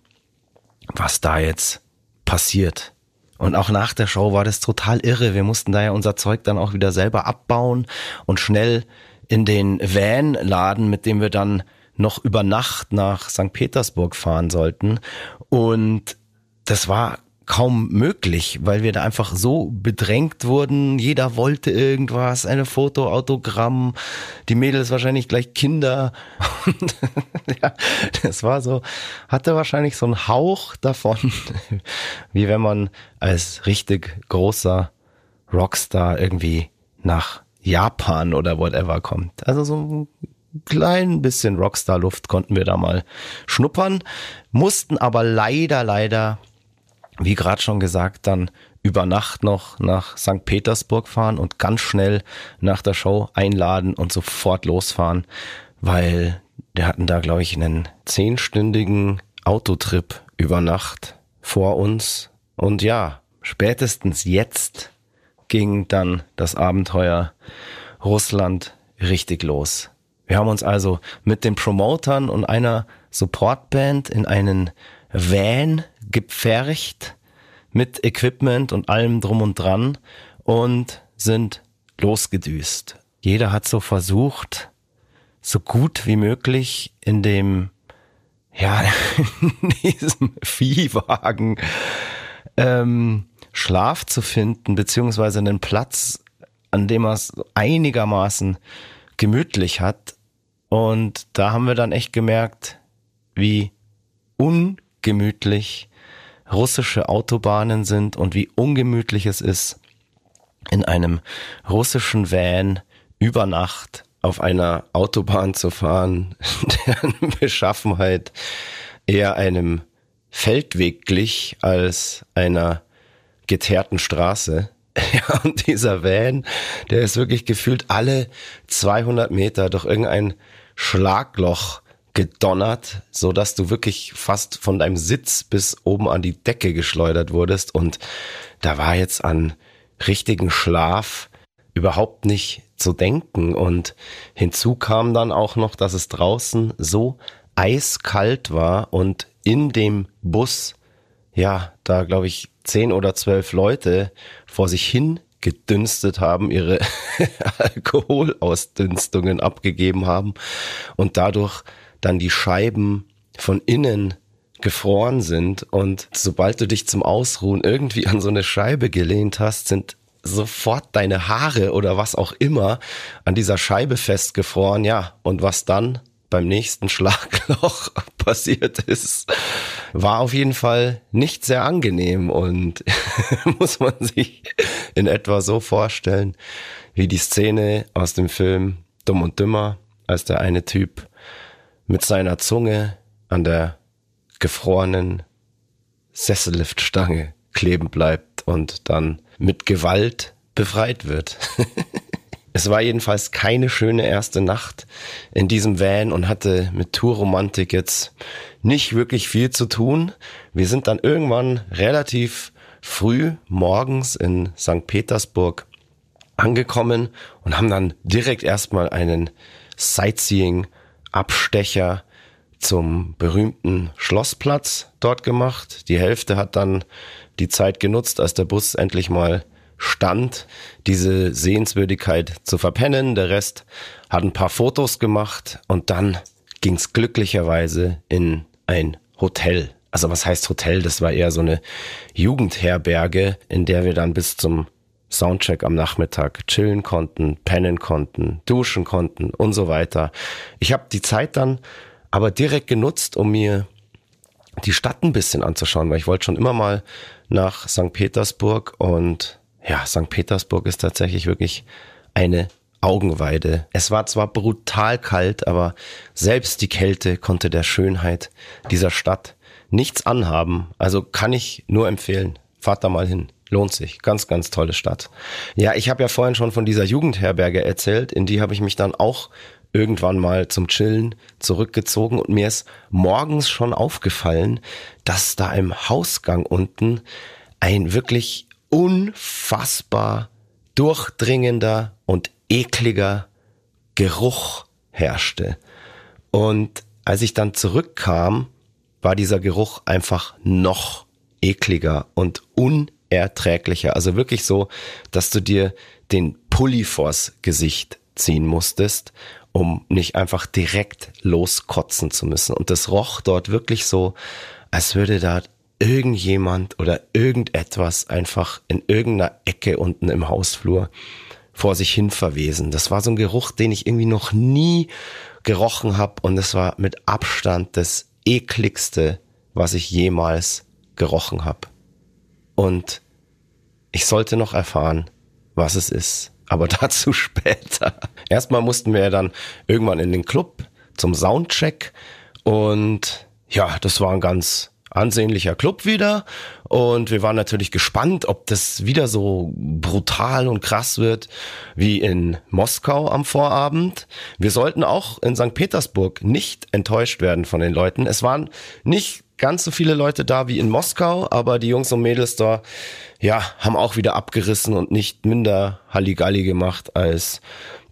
was da jetzt passiert. Und auch nach der Show war das total irre. Wir mussten da ja unser Zeug dann auch wieder selber abbauen und schnell in den Van laden, mit dem wir dann noch über Nacht nach St. Petersburg fahren sollten. Und das war kaum möglich, weil wir da einfach so bedrängt wurden. Jeder wollte irgendwas, eine Foto, Autogramm, die Mädels wahrscheinlich gleich Kinder. Und, ja, das war so, hatte wahrscheinlich so einen Hauch davon, wie wenn man als richtig großer Rockstar irgendwie nach Japan oder whatever kommt. Also so ein klein bisschen Rockstar-Luft konnten wir da mal schnuppern, mussten aber leider, leider wie gerade schon gesagt, dann über Nacht noch nach St. Petersburg fahren und ganz schnell nach der Show einladen und sofort losfahren, weil wir hatten da, glaube ich, einen zehnstündigen Autotrip über Nacht vor uns. Und ja, spätestens jetzt ging dann das Abenteuer Russland richtig los. Wir haben uns also mit den Promotern und einer Supportband in einen Van gepfercht mit Equipment und allem drum und dran und sind losgedüst. Jeder hat so versucht, so gut wie möglich in dem, ja, in diesem Viehwagen ähm, Schlaf zu finden, beziehungsweise einen Platz, an dem er es einigermaßen gemütlich hat. Und da haben wir dann echt gemerkt, wie un gemütlich russische Autobahnen sind und wie ungemütlich es ist, in einem russischen Van über Nacht auf einer Autobahn zu fahren, deren Beschaffenheit eher einem Feldweg glich als einer geteerten Straße. Ja, und dieser Van, der ist wirklich gefühlt alle 200 Meter durch irgendein Schlagloch gedonnert, so dass du wirklich fast von deinem Sitz bis oben an die Decke geschleudert wurdest. Und da war jetzt an richtigen Schlaf überhaupt nicht zu denken. Und hinzu kam dann auch noch, dass es draußen so eiskalt war und in dem Bus, ja, da glaube ich zehn oder zwölf Leute vor sich hin gedünstet haben, ihre Alkoholausdünstungen abgegeben haben und dadurch dann die Scheiben von innen gefroren sind und sobald du dich zum Ausruhen irgendwie an so eine Scheibe gelehnt hast, sind sofort deine Haare oder was auch immer an dieser Scheibe festgefroren. Ja, und was dann beim nächsten Schlagloch passiert ist, war auf jeden Fall nicht sehr angenehm und muss man sich in etwa so vorstellen, wie die Szene aus dem Film Dumm und Dümmer, als der eine Typ mit seiner Zunge an der gefrorenen Sesselliftstange kleben bleibt und dann mit Gewalt befreit wird. es war jedenfalls keine schöne erste Nacht in diesem Van und hatte mit Tourromantik jetzt nicht wirklich viel zu tun. Wir sind dann irgendwann relativ früh morgens in St. Petersburg angekommen und haben dann direkt erstmal einen Sightseeing Abstecher zum berühmten Schlossplatz dort gemacht. Die Hälfte hat dann die Zeit genutzt, als der Bus endlich mal stand, diese Sehenswürdigkeit zu verpennen. Der Rest hat ein paar Fotos gemacht und dann ging es glücklicherweise in ein Hotel. Also was heißt Hotel? Das war eher so eine Jugendherberge, in der wir dann bis zum Soundcheck am Nachmittag chillen konnten, pennen konnten, duschen konnten und so weiter. Ich habe die Zeit dann aber direkt genutzt, um mir die Stadt ein bisschen anzuschauen, weil ich wollte schon immer mal nach St. Petersburg und ja, St. Petersburg ist tatsächlich wirklich eine Augenweide. Es war zwar brutal kalt, aber selbst die Kälte konnte der Schönheit dieser Stadt nichts anhaben. Also kann ich nur empfehlen. Fahrt da mal hin. Lohnt sich. Ganz, ganz tolle Stadt. Ja, ich habe ja vorhin schon von dieser Jugendherberge erzählt. In die habe ich mich dann auch irgendwann mal zum Chillen zurückgezogen und mir ist morgens schon aufgefallen, dass da im Hausgang unten ein wirklich unfassbar durchdringender und ekliger Geruch herrschte. Und als ich dann zurückkam, war dieser Geruch einfach noch ekliger und un erträglicher. Also wirklich so, dass du dir den Pulli vors Gesicht ziehen musstest, um nicht einfach direkt loskotzen zu müssen. Und das roch dort wirklich so, als würde da irgendjemand oder irgendetwas einfach in irgendeiner Ecke unten im Hausflur vor sich hin verwesen. Das war so ein Geruch, den ich irgendwie noch nie gerochen habe und es war mit Abstand das ekligste, was ich jemals gerochen habe. Und ich sollte noch erfahren, was es ist, aber dazu später. Erstmal mussten wir dann irgendwann in den Club zum Soundcheck und ja, das war ein ganz ansehnlicher Club wieder und wir waren natürlich gespannt, ob das wieder so brutal und krass wird wie in Moskau am Vorabend. Wir sollten auch in St. Petersburg nicht enttäuscht werden von den Leuten. Es waren nicht ganz so viele Leute da wie in Moskau, aber die Jungs und Mädels da, ja, haben auch wieder abgerissen und nicht minder Halligalli gemacht als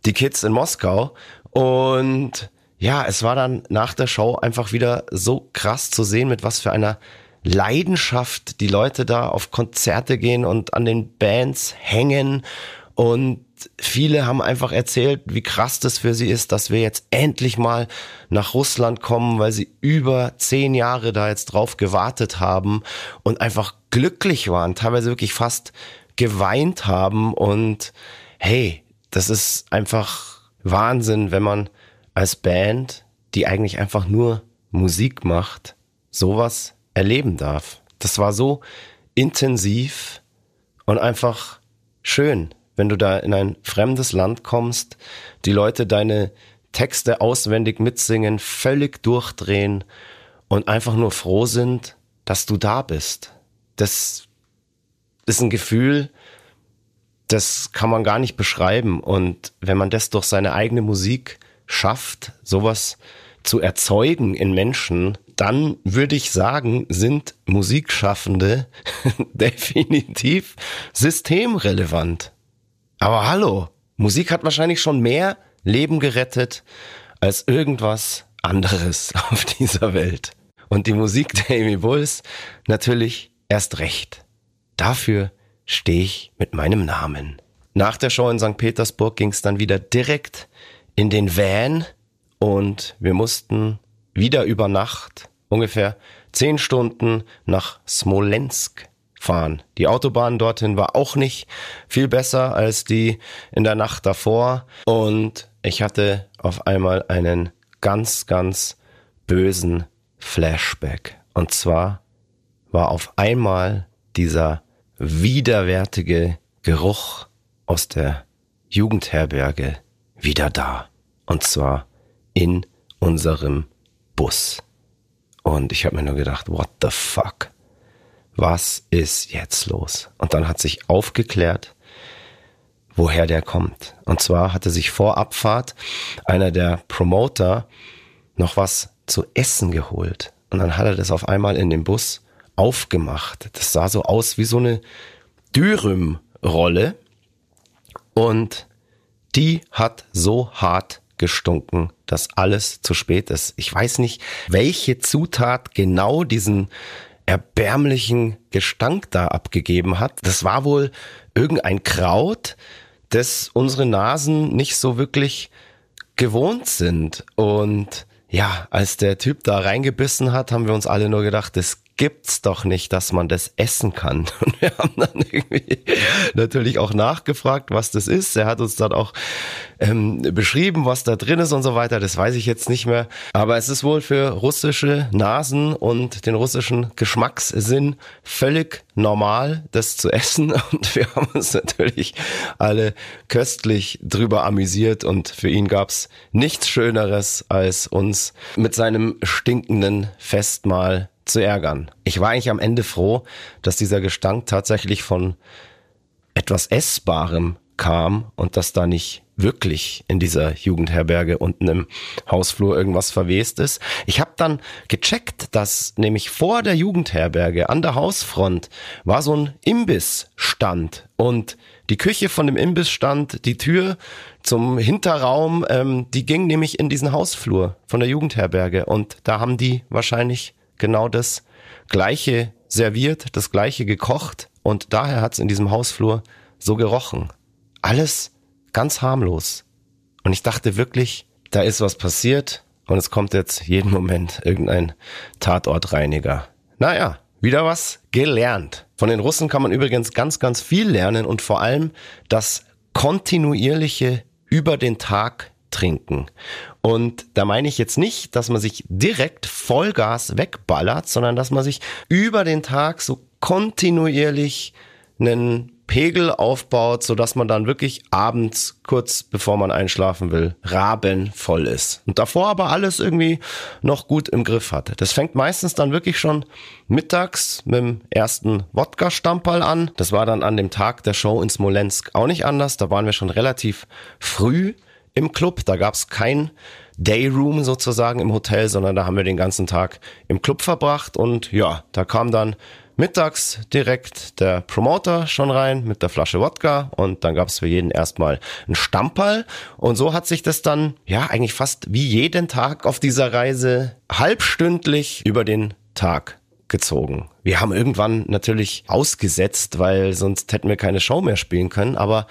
die Kids in Moskau. Und ja, es war dann nach der Show einfach wieder so krass zu sehen, mit was für einer Leidenschaft die Leute da auf Konzerte gehen und an den Bands hängen. Und viele haben einfach erzählt, wie krass das für sie ist, dass wir jetzt endlich mal nach Russland kommen, weil sie über zehn Jahre da jetzt drauf gewartet haben und einfach glücklich waren, teilweise wirklich fast geweint haben. Und hey, das ist einfach Wahnsinn, wenn man als Band, die eigentlich einfach nur Musik macht, sowas erleben darf. Das war so intensiv und einfach schön, wenn du da in ein fremdes Land kommst, die Leute deine Texte auswendig mitsingen, völlig durchdrehen und einfach nur froh sind, dass du da bist. Das ist ein Gefühl, das kann man gar nicht beschreiben. Und wenn man das durch seine eigene Musik schafft, sowas zu erzeugen in Menschen, dann würde ich sagen, sind Musikschaffende definitiv systemrelevant. Aber hallo, Musik hat wahrscheinlich schon mehr Leben gerettet als irgendwas anderes auf dieser Welt. Und die Musik der Amy Bulls natürlich erst recht. Dafür stehe ich mit meinem Namen. Nach der Show in St. Petersburg ging es dann wieder direkt in den Van und wir mussten wieder über Nacht ungefähr zehn Stunden nach Smolensk fahren. Die Autobahn dorthin war auch nicht viel besser als die in der Nacht davor und ich hatte auf einmal einen ganz, ganz bösen Flashback. Und zwar war auf einmal dieser widerwärtige Geruch aus der Jugendherberge wieder da. Und zwar in unserem Bus. Und ich habe mir nur gedacht, what the fuck? Was ist jetzt los? Und dann hat sich aufgeklärt, woher der kommt. Und zwar hatte sich vor Abfahrt einer der Promoter noch was zu essen geholt. Und dann hat er das auf einmal in dem Bus aufgemacht. Das sah so aus wie so eine Dürüm-Rolle. Und die hat so hart gestunken, dass alles zu spät ist. Ich weiß nicht, welche Zutat genau diesen erbärmlichen Gestank da abgegeben hat. Das war wohl irgendein Kraut, das unsere Nasen nicht so wirklich gewohnt sind. Und ja, als der Typ da reingebissen hat, haben wir uns alle nur gedacht, das gibt's doch nicht, dass man das essen kann. Und wir haben dann irgendwie natürlich auch nachgefragt, was das ist. Er hat uns dann auch ähm, beschrieben, was da drin ist und so weiter. Das weiß ich jetzt nicht mehr. Aber es ist wohl für russische Nasen und den russischen Geschmackssinn völlig normal, das zu essen. Und wir haben uns natürlich alle köstlich drüber amüsiert. Und für ihn gab's nichts Schöneres, als uns mit seinem stinkenden Festmahl zu ärgern. Ich war eigentlich am Ende froh, dass dieser Gestank tatsächlich von etwas Essbarem kam und dass da nicht wirklich in dieser Jugendherberge unten im Hausflur irgendwas verwest ist. Ich habe dann gecheckt, dass nämlich vor der Jugendherberge an der Hausfront war so ein Imbissstand und die Küche von dem Imbissstand, die Tür zum Hinterraum, ähm, die ging nämlich in diesen Hausflur von der Jugendherberge und da haben die wahrscheinlich genau das gleiche serviert, das gleiche gekocht und daher hat es in diesem Hausflur so gerochen. Alles ganz harmlos. Und ich dachte wirklich, da ist was passiert und es kommt jetzt jeden Moment irgendein Tatortreiniger. Naja, wieder was gelernt. Von den Russen kann man übrigens ganz, ganz viel lernen und vor allem das kontinuierliche über den Tag trinken. Und da meine ich jetzt nicht, dass man sich direkt Vollgas wegballert, sondern dass man sich über den Tag so kontinuierlich einen Pegel aufbaut, so dass man dann wirklich abends kurz bevor man einschlafen will, rabenvoll ist. Und davor aber alles irgendwie noch gut im Griff hatte. Das fängt meistens dann wirklich schon mittags mit dem ersten Wodka-Stamperl an. Das war dann an dem Tag der Show in Smolensk auch nicht anders. Da waren wir schon relativ früh im Club. Da gab es kein Dayroom sozusagen im Hotel, sondern da haben wir den ganzen Tag im Club verbracht und ja, da kam dann mittags direkt der Promoter schon rein mit der Flasche Wodka und dann gab es für jeden erstmal einen Stamperl und so hat sich das dann ja eigentlich fast wie jeden Tag auf dieser Reise halbstündlich über den Tag gezogen. Wir haben irgendwann natürlich ausgesetzt, weil sonst hätten wir keine Show mehr spielen können, aber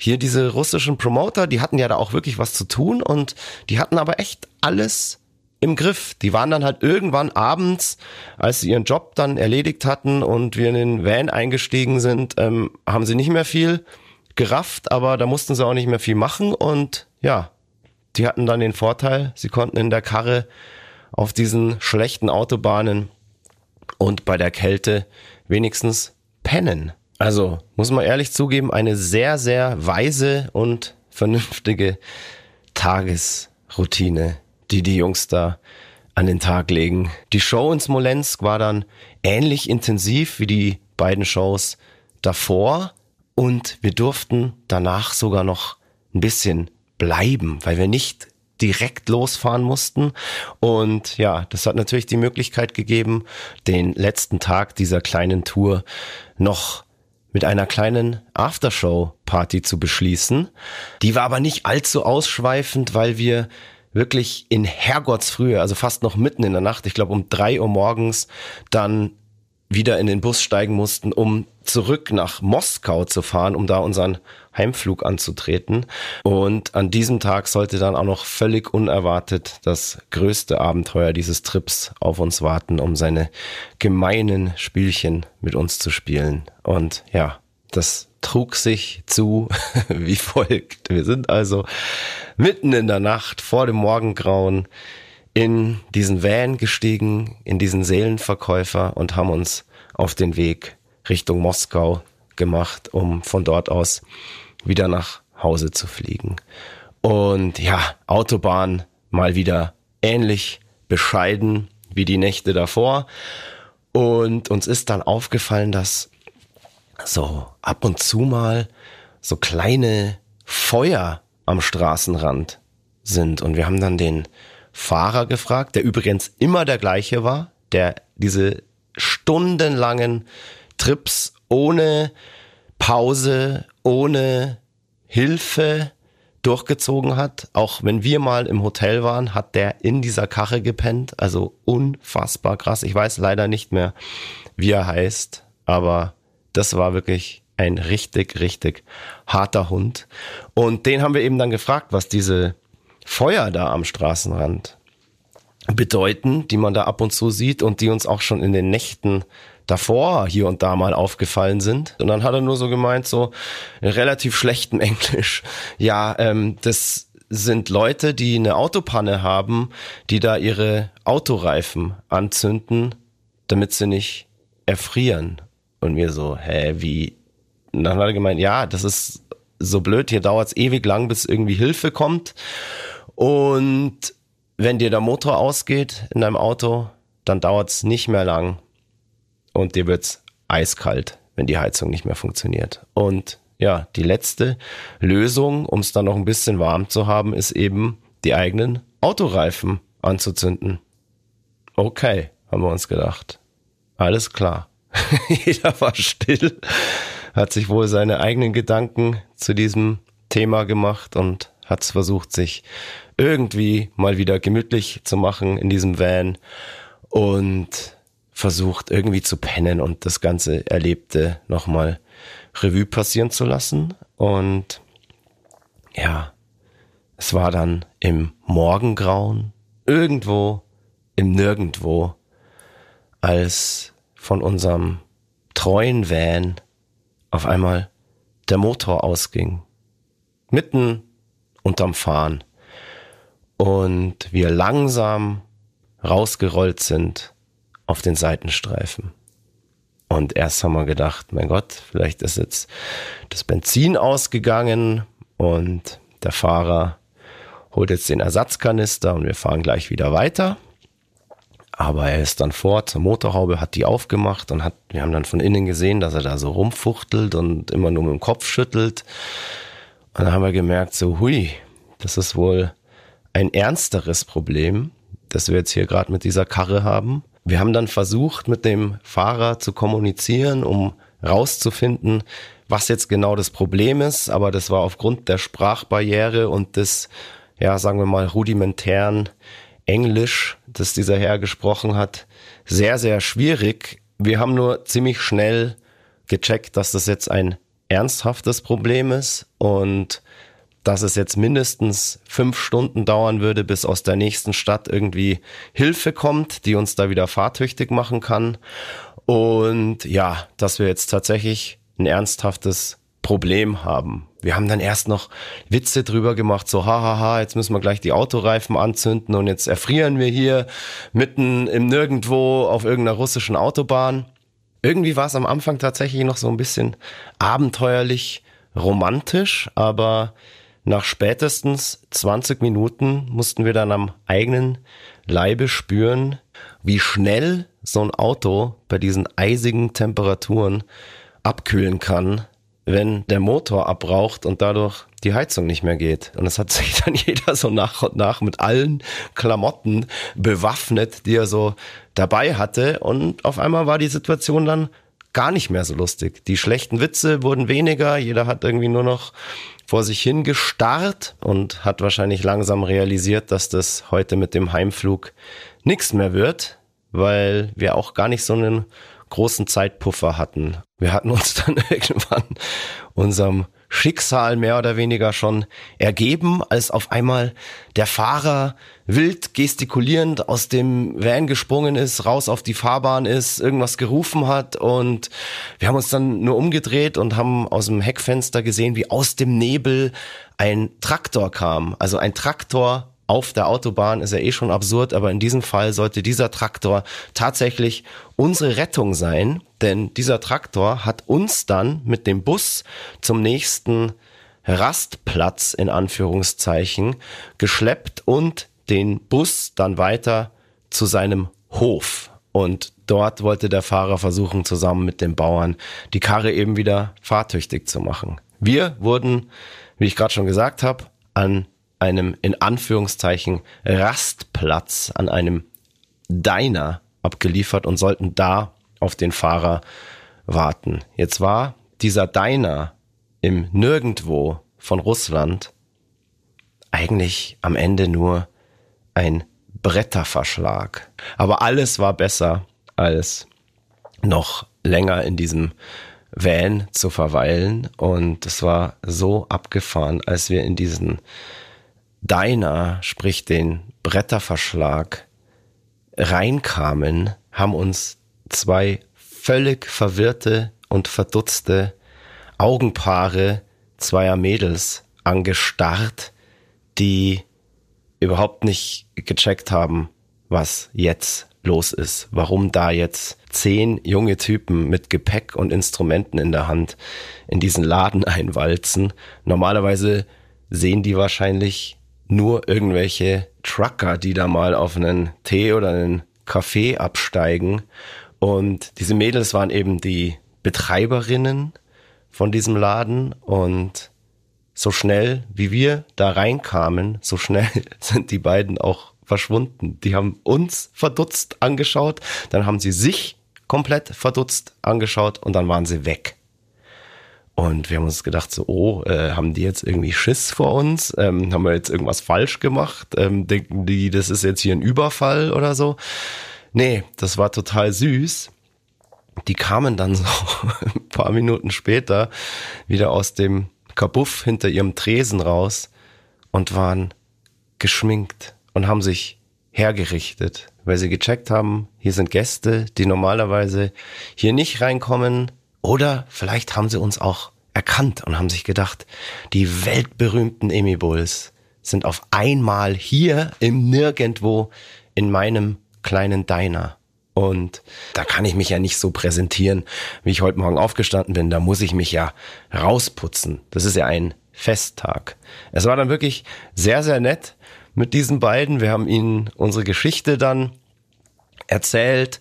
hier diese russischen Promoter, die hatten ja da auch wirklich was zu tun und die hatten aber echt alles im Griff. Die waren dann halt irgendwann abends, als sie ihren Job dann erledigt hatten und wir in den Van eingestiegen sind, ähm, haben sie nicht mehr viel gerafft, aber da mussten sie auch nicht mehr viel machen und ja, die hatten dann den Vorteil, sie konnten in der Karre auf diesen schlechten Autobahnen und bei der Kälte wenigstens pennen. Also, muss man ehrlich zugeben, eine sehr, sehr weise und vernünftige Tagesroutine die die Jungs da an den Tag legen. Die Show in Smolensk war dann ähnlich intensiv wie die beiden Shows davor und wir durften danach sogar noch ein bisschen bleiben, weil wir nicht direkt losfahren mussten. Und ja, das hat natürlich die Möglichkeit gegeben, den letzten Tag dieser kleinen Tour noch mit einer kleinen Aftershow-Party zu beschließen. Die war aber nicht allzu ausschweifend, weil wir wirklich in Herrgottsfrühe, also fast noch mitten in der Nacht, ich glaube um drei Uhr morgens, dann wieder in den Bus steigen mussten, um zurück nach Moskau zu fahren, um da unseren Heimflug anzutreten. Und an diesem Tag sollte dann auch noch völlig unerwartet das größte Abenteuer dieses Trips auf uns warten, um seine gemeinen Spielchen mit uns zu spielen. Und ja, das trug sich zu wie folgt. Wir sind also mitten in der Nacht vor dem Morgengrauen in diesen Van gestiegen, in diesen Seelenverkäufer und haben uns auf den Weg Richtung Moskau gemacht, um von dort aus wieder nach Hause zu fliegen. Und ja, Autobahn mal wieder ähnlich bescheiden wie die Nächte davor. Und uns ist dann aufgefallen, dass so ab und zu mal so kleine Feuer am Straßenrand sind. Und wir haben dann den Fahrer gefragt, der übrigens immer der gleiche war, der diese stundenlangen Trips ohne Pause, ohne Hilfe durchgezogen hat. Auch wenn wir mal im Hotel waren, hat der in dieser Karre gepennt. Also unfassbar krass. Ich weiß leider nicht mehr, wie er heißt, aber das war wirklich ein richtig, richtig harter Hund. Und den haben wir eben dann gefragt, was diese Feuer da am Straßenrand bedeuten, die man da ab und zu sieht und die uns auch schon in den Nächten davor hier und da mal aufgefallen sind. Und dann hat er nur so gemeint, so in relativ schlechtem Englisch, ja, ähm, das sind Leute, die eine Autopanne haben, die da ihre Autoreifen anzünden, damit sie nicht erfrieren. Und mir so, hä, wie? Und dann hat er gemeint, ja, das ist so blöd, hier dauert es ewig lang, bis irgendwie Hilfe kommt. Und wenn dir der Motor ausgeht in deinem Auto, dann dauert es nicht mehr lang und dir wird's eiskalt, wenn die Heizung nicht mehr funktioniert. Und ja, die letzte Lösung, um es dann noch ein bisschen warm zu haben, ist eben die eigenen Autoreifen anzuzünden. Okay, haben wir uns gedacht. Alles klar. Jeder war still, hat sich wohl seine eigenen Gedanken zu diesem Thema gemacht und hat es versucht, sich irgendwie mal wieder gemütlich zu machen in diesem Van und versucht irgendwie zu pennen und das ganze Erlebte nochmal Revue passieren zu lassen. Und ja, es war dann im Morgengrauen, irgendwo im Nirgendwo, als von unserem treuen Van auf einmal der Motor ausging. Mitten unterm Fahren. Und wir langsam rausgerollt sind auf den Seitenstreifen. Und erst haben wir gedacht, mein Gott, vielleicht ist jetzt das Benzin ausgegangen und der Fahrer holt jetzt den Ersatzkanister und wir fahren gleich wieder weiter. Aber er ist dann vor zur Motorhaube, hat die aufgemacht und hat, wir haben dann von innen gesehen, dass er da so rumfuchtelt und immer nur mit dem Kopf schüttelt. Und dann haben wir gemerkt, so, hui, das ist wohl ein ernsteres Problem, das wir jetzt hier gerade mit dieser Karre haben. Wir haben dann versucht, mit dem Fahrer zu kommunizieren, um rauszufinden, was jetzt genau das Problem ist. Aber das war aufgrund der Sprachbarriere und des, ja, sagen wir mal, rudimentären Englisch, das dieser Herr gesprochen hat, sehr, sehr schwierig. Wir haben nur ziemlich schnell gecheckt, dass das jetzt ein ernsthaftes Problem ist und dass es jetzt mindestens fünf Stunden dauern würde, bis aus der nächsten Stadt irgendwie Hilfe kommt, die uns da wieder fahrtüchtig machen kann. Und ja, dass wir jetzt tatsächlich ein ernsthaftes Problem haben. Wir haben dann erst noch Witze drüber gemacht, so hahaha, jetzt müssen wir gleich die Autoreifen anzünden und jetzt erfrieren wir hier mitten im Nirgendwo auf irgendeiner russischen Autobahn. Irgendwie war es am Anfang tatsächlich noch so ein bisschen abenteuerlich romantisch, aber nach spätestens 20 Minuten mussten wir dann am eigenen Leibe spüren, wie schnell so ein Auto bei diesen eisigen Temperaturen abkühlen kann, wenn der Motor abbraucht und dadurch die Heizung nicht mehr geht. Und es hat sich dann jeder so nach und nach mit allen Klamotten bewaffnet, die er so dabei hatte. Und auf einmal war die Situation dann gar nicht mehr so lustig. Die schlechten Witze wurden weniger, jeder hat irgendwie nur noch vor sich hin gestarrt und hat wahrscheinlich langsam realisiert, dass das heute mit dem Heimflug nichts mehr wird, weil wir auch gar nicht so einen großen Zeitpuffer hatten. Wir hatten uns dann irgendwann unserem Schicksal mehr oder weniger schon ergeben, als auf einmal der Fahrer wild gestikulierend aus dem Van gesprungen ist, raus auf die Fahrbahn ist, irgendwas gerufen hat und wir haben uns dann nur umgedreht und haben aus dem Heckfenster gesehen, wie aus dem Nebel ein Traktor kam. Also ein Traktor auf der Autobahn ist ja eh schon absurd, aber in diesem Fall sollte dieser Traktor tatsächlich unsere Rettung sein, denn dieser Traktor hat uns dann mit dem Bus zum nächsten Rastplatz in Anführungszeichen geschleppt und den Bus dann weiter zu seinem Hof. Und dort wollte der Fahrer versuchen, zusammen mit den Bauern die Karre eben wieder fahrtüchtig zu machen. Wir wurden, wie ich gerade schon gesagt habe, an einem in Anführungszeichen Rastplatz, an einem Diner abgeliefert und sollten da auf den Fahrer warten. Jetzt war dieser Diner im Nirgendwo von Russland eigentlich am Ende nur ein Bretterverschlag. Aber alles war besser als noch länger in diesem Van zu verweilen. Und es war so abgefahren, als wir in diesen Diner, sprich den Bretterverschlag, reinkamen, haben uns zwei völlig verwirrte und verdutzte Augenpaare zweier Mädels angestarrt, die überhaupt nicht gecheckt haben, was jetzt los ist, warum da jetzt zehn junge Typen mit Gepäck und Instrumenten in der Hand in diesen Laden einwalzen. Normalerweise sehen die wahrscheinlich nur irgendwelche Trucker, die da mal auf einen Tee oder einen Kaffee absteigen. Und diese Mädels waren eben die Betreiberinnen von diesem Laden und so schnell wie wir da reinkamen, so schnell sind die beiden auch verschwunden. Die haben uns verdutzt angeschaut, dann haben sie sich komplett verdutzt angeschaut und dann waren sie weg. Und wir haben uns gedacht, so, oh, äh, haben die jetzt irgendwie Schiss vor uns? Ähm, haben wir jetzt irgendwas falsch gemacht? Ähm, denken die, das ist jetzt hier ein Überfall oder so? Nee, das war total süß. Die kamen dann so ein paar Minuten später wieder aus dem Kabuff hinter ihrem Tresen raus und waren geschminkt und haben sich hergerichtet, weil sie gecheckt haben, hier sind Gäste, die normalerweise hier nicht reinkommen. Oder vielleicht haben sie uns auch erkannt und haben sich gedacht, die weltberühmten Emi Bulls sind auf einmal hier im Nirgendwo in meinem kleinen Diner. Und da kann ich mich ja nicht so präsentieren, wie ich heute Morgen aufgestanden bin. Da muss ich mich ja rausputzen. Das ist ja ein Festtag. Es war dann wirklich sehr, sehr nett mit diesen beiden. Wir haben ihnen unsere Geschichte dann erzählt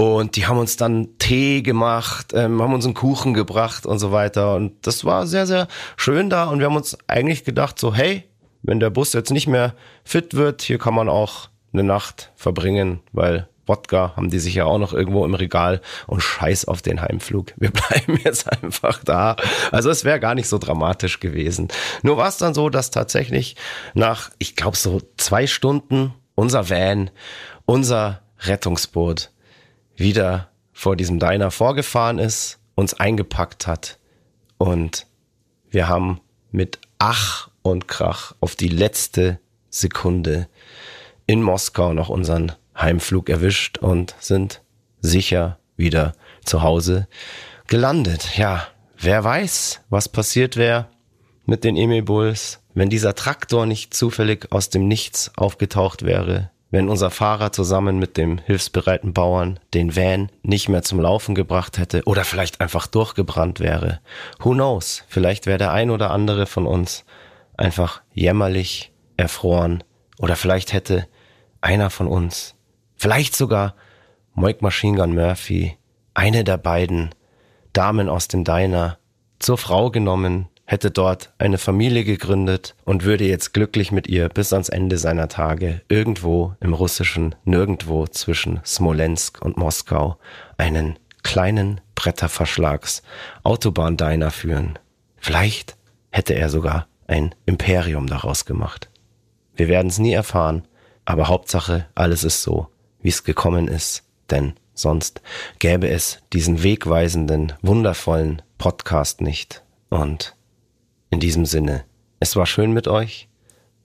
und die haben uns dann Tee gemacht, ähm, haben uns einen Kuchen gebracht und so weiter. Und das war sehr, sehr schön da. Und wir haben uns eigentlich gedacht, so, hey, wenn der Bus jetzt nicht mehr fit wird, hier kann man auch eine Nacht verbringen, weil Wodka haben die sicher auch noch irgendwo im Regal und scheiß auf den Heimflug. Wir bleiben jetzt einfach da. Also es wäre gar nicht so dramatisch gewesen. Nur war es dann so, dass tatsächlich nach, ich glaube so zwei Stunden unser Van, unser Rettungsboot wieder vor diesem Diner vorgefahren ist, uns eingepackt hat und wir haben mit Ach und Krach auf die letzte Sekunde in Moskau noch unseren Heimflug erwischt und sind sicher wieder zu Hause gelandet. Ja, wer weiß, was passiert wäre mit den Emil Bulls, wenn dieser Traktor nicht zufällig aus dem Nichts aufgetaucht wäre, wenn unser Fahrer zusammen mit dem hilfsbereiten Bauern den Van nicht mehr zum Laufen gebracht hätte oder vielleicht einfach durchgebrannt wäre. Who knows? Vielleicht wäre der ein oder andere von uns einfach jämmerlich erfroren oder vielleicht hätte einer von uns, vielleicht sogar Moik Machine Gun Murphy, eine der beiden Damen aus dem Diner, zur Frau genommen, hätte dort eine Familie gegründet und würde jetzt glücklich mit ihr bis ans Ende seiner Tage irgendwo im russischen Nirgendwo zwischen Smolensk und Moskau einen kleinen Bretterverschlags Autobahndiner führen. Vielleicht hätte er sogar ein Imperium daraus gemacht. Wir werden es nie erfahren, aber Hauptsache, alles ist so, wie es gekommen ist, denn sonst gäbe es diesen wegweisenden, wundervollen Podcast nicht. Und in diesem Sinne, es war schön mit euch.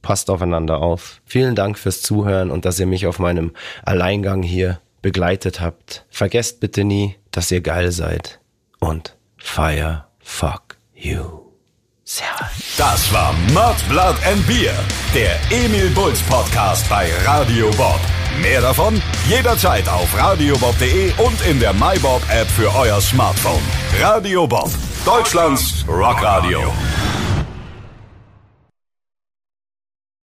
Passt aufeinander auf. Vielen Dank fürs Zuhören und dass ihr mich auf meinem Alleingang hier begleitet habt. Vergesst bitte nie, dass ihr geil seid. Und fire fuck you. Servus. Das war Mud, Blood and Beer, der Emil Bulls Podcast bei Radio Bob. Mehr davon jederzeit auf radiobob.de und in der MyBob App für euer Smartphone. Radio Bob, Deutschlands Rockradio.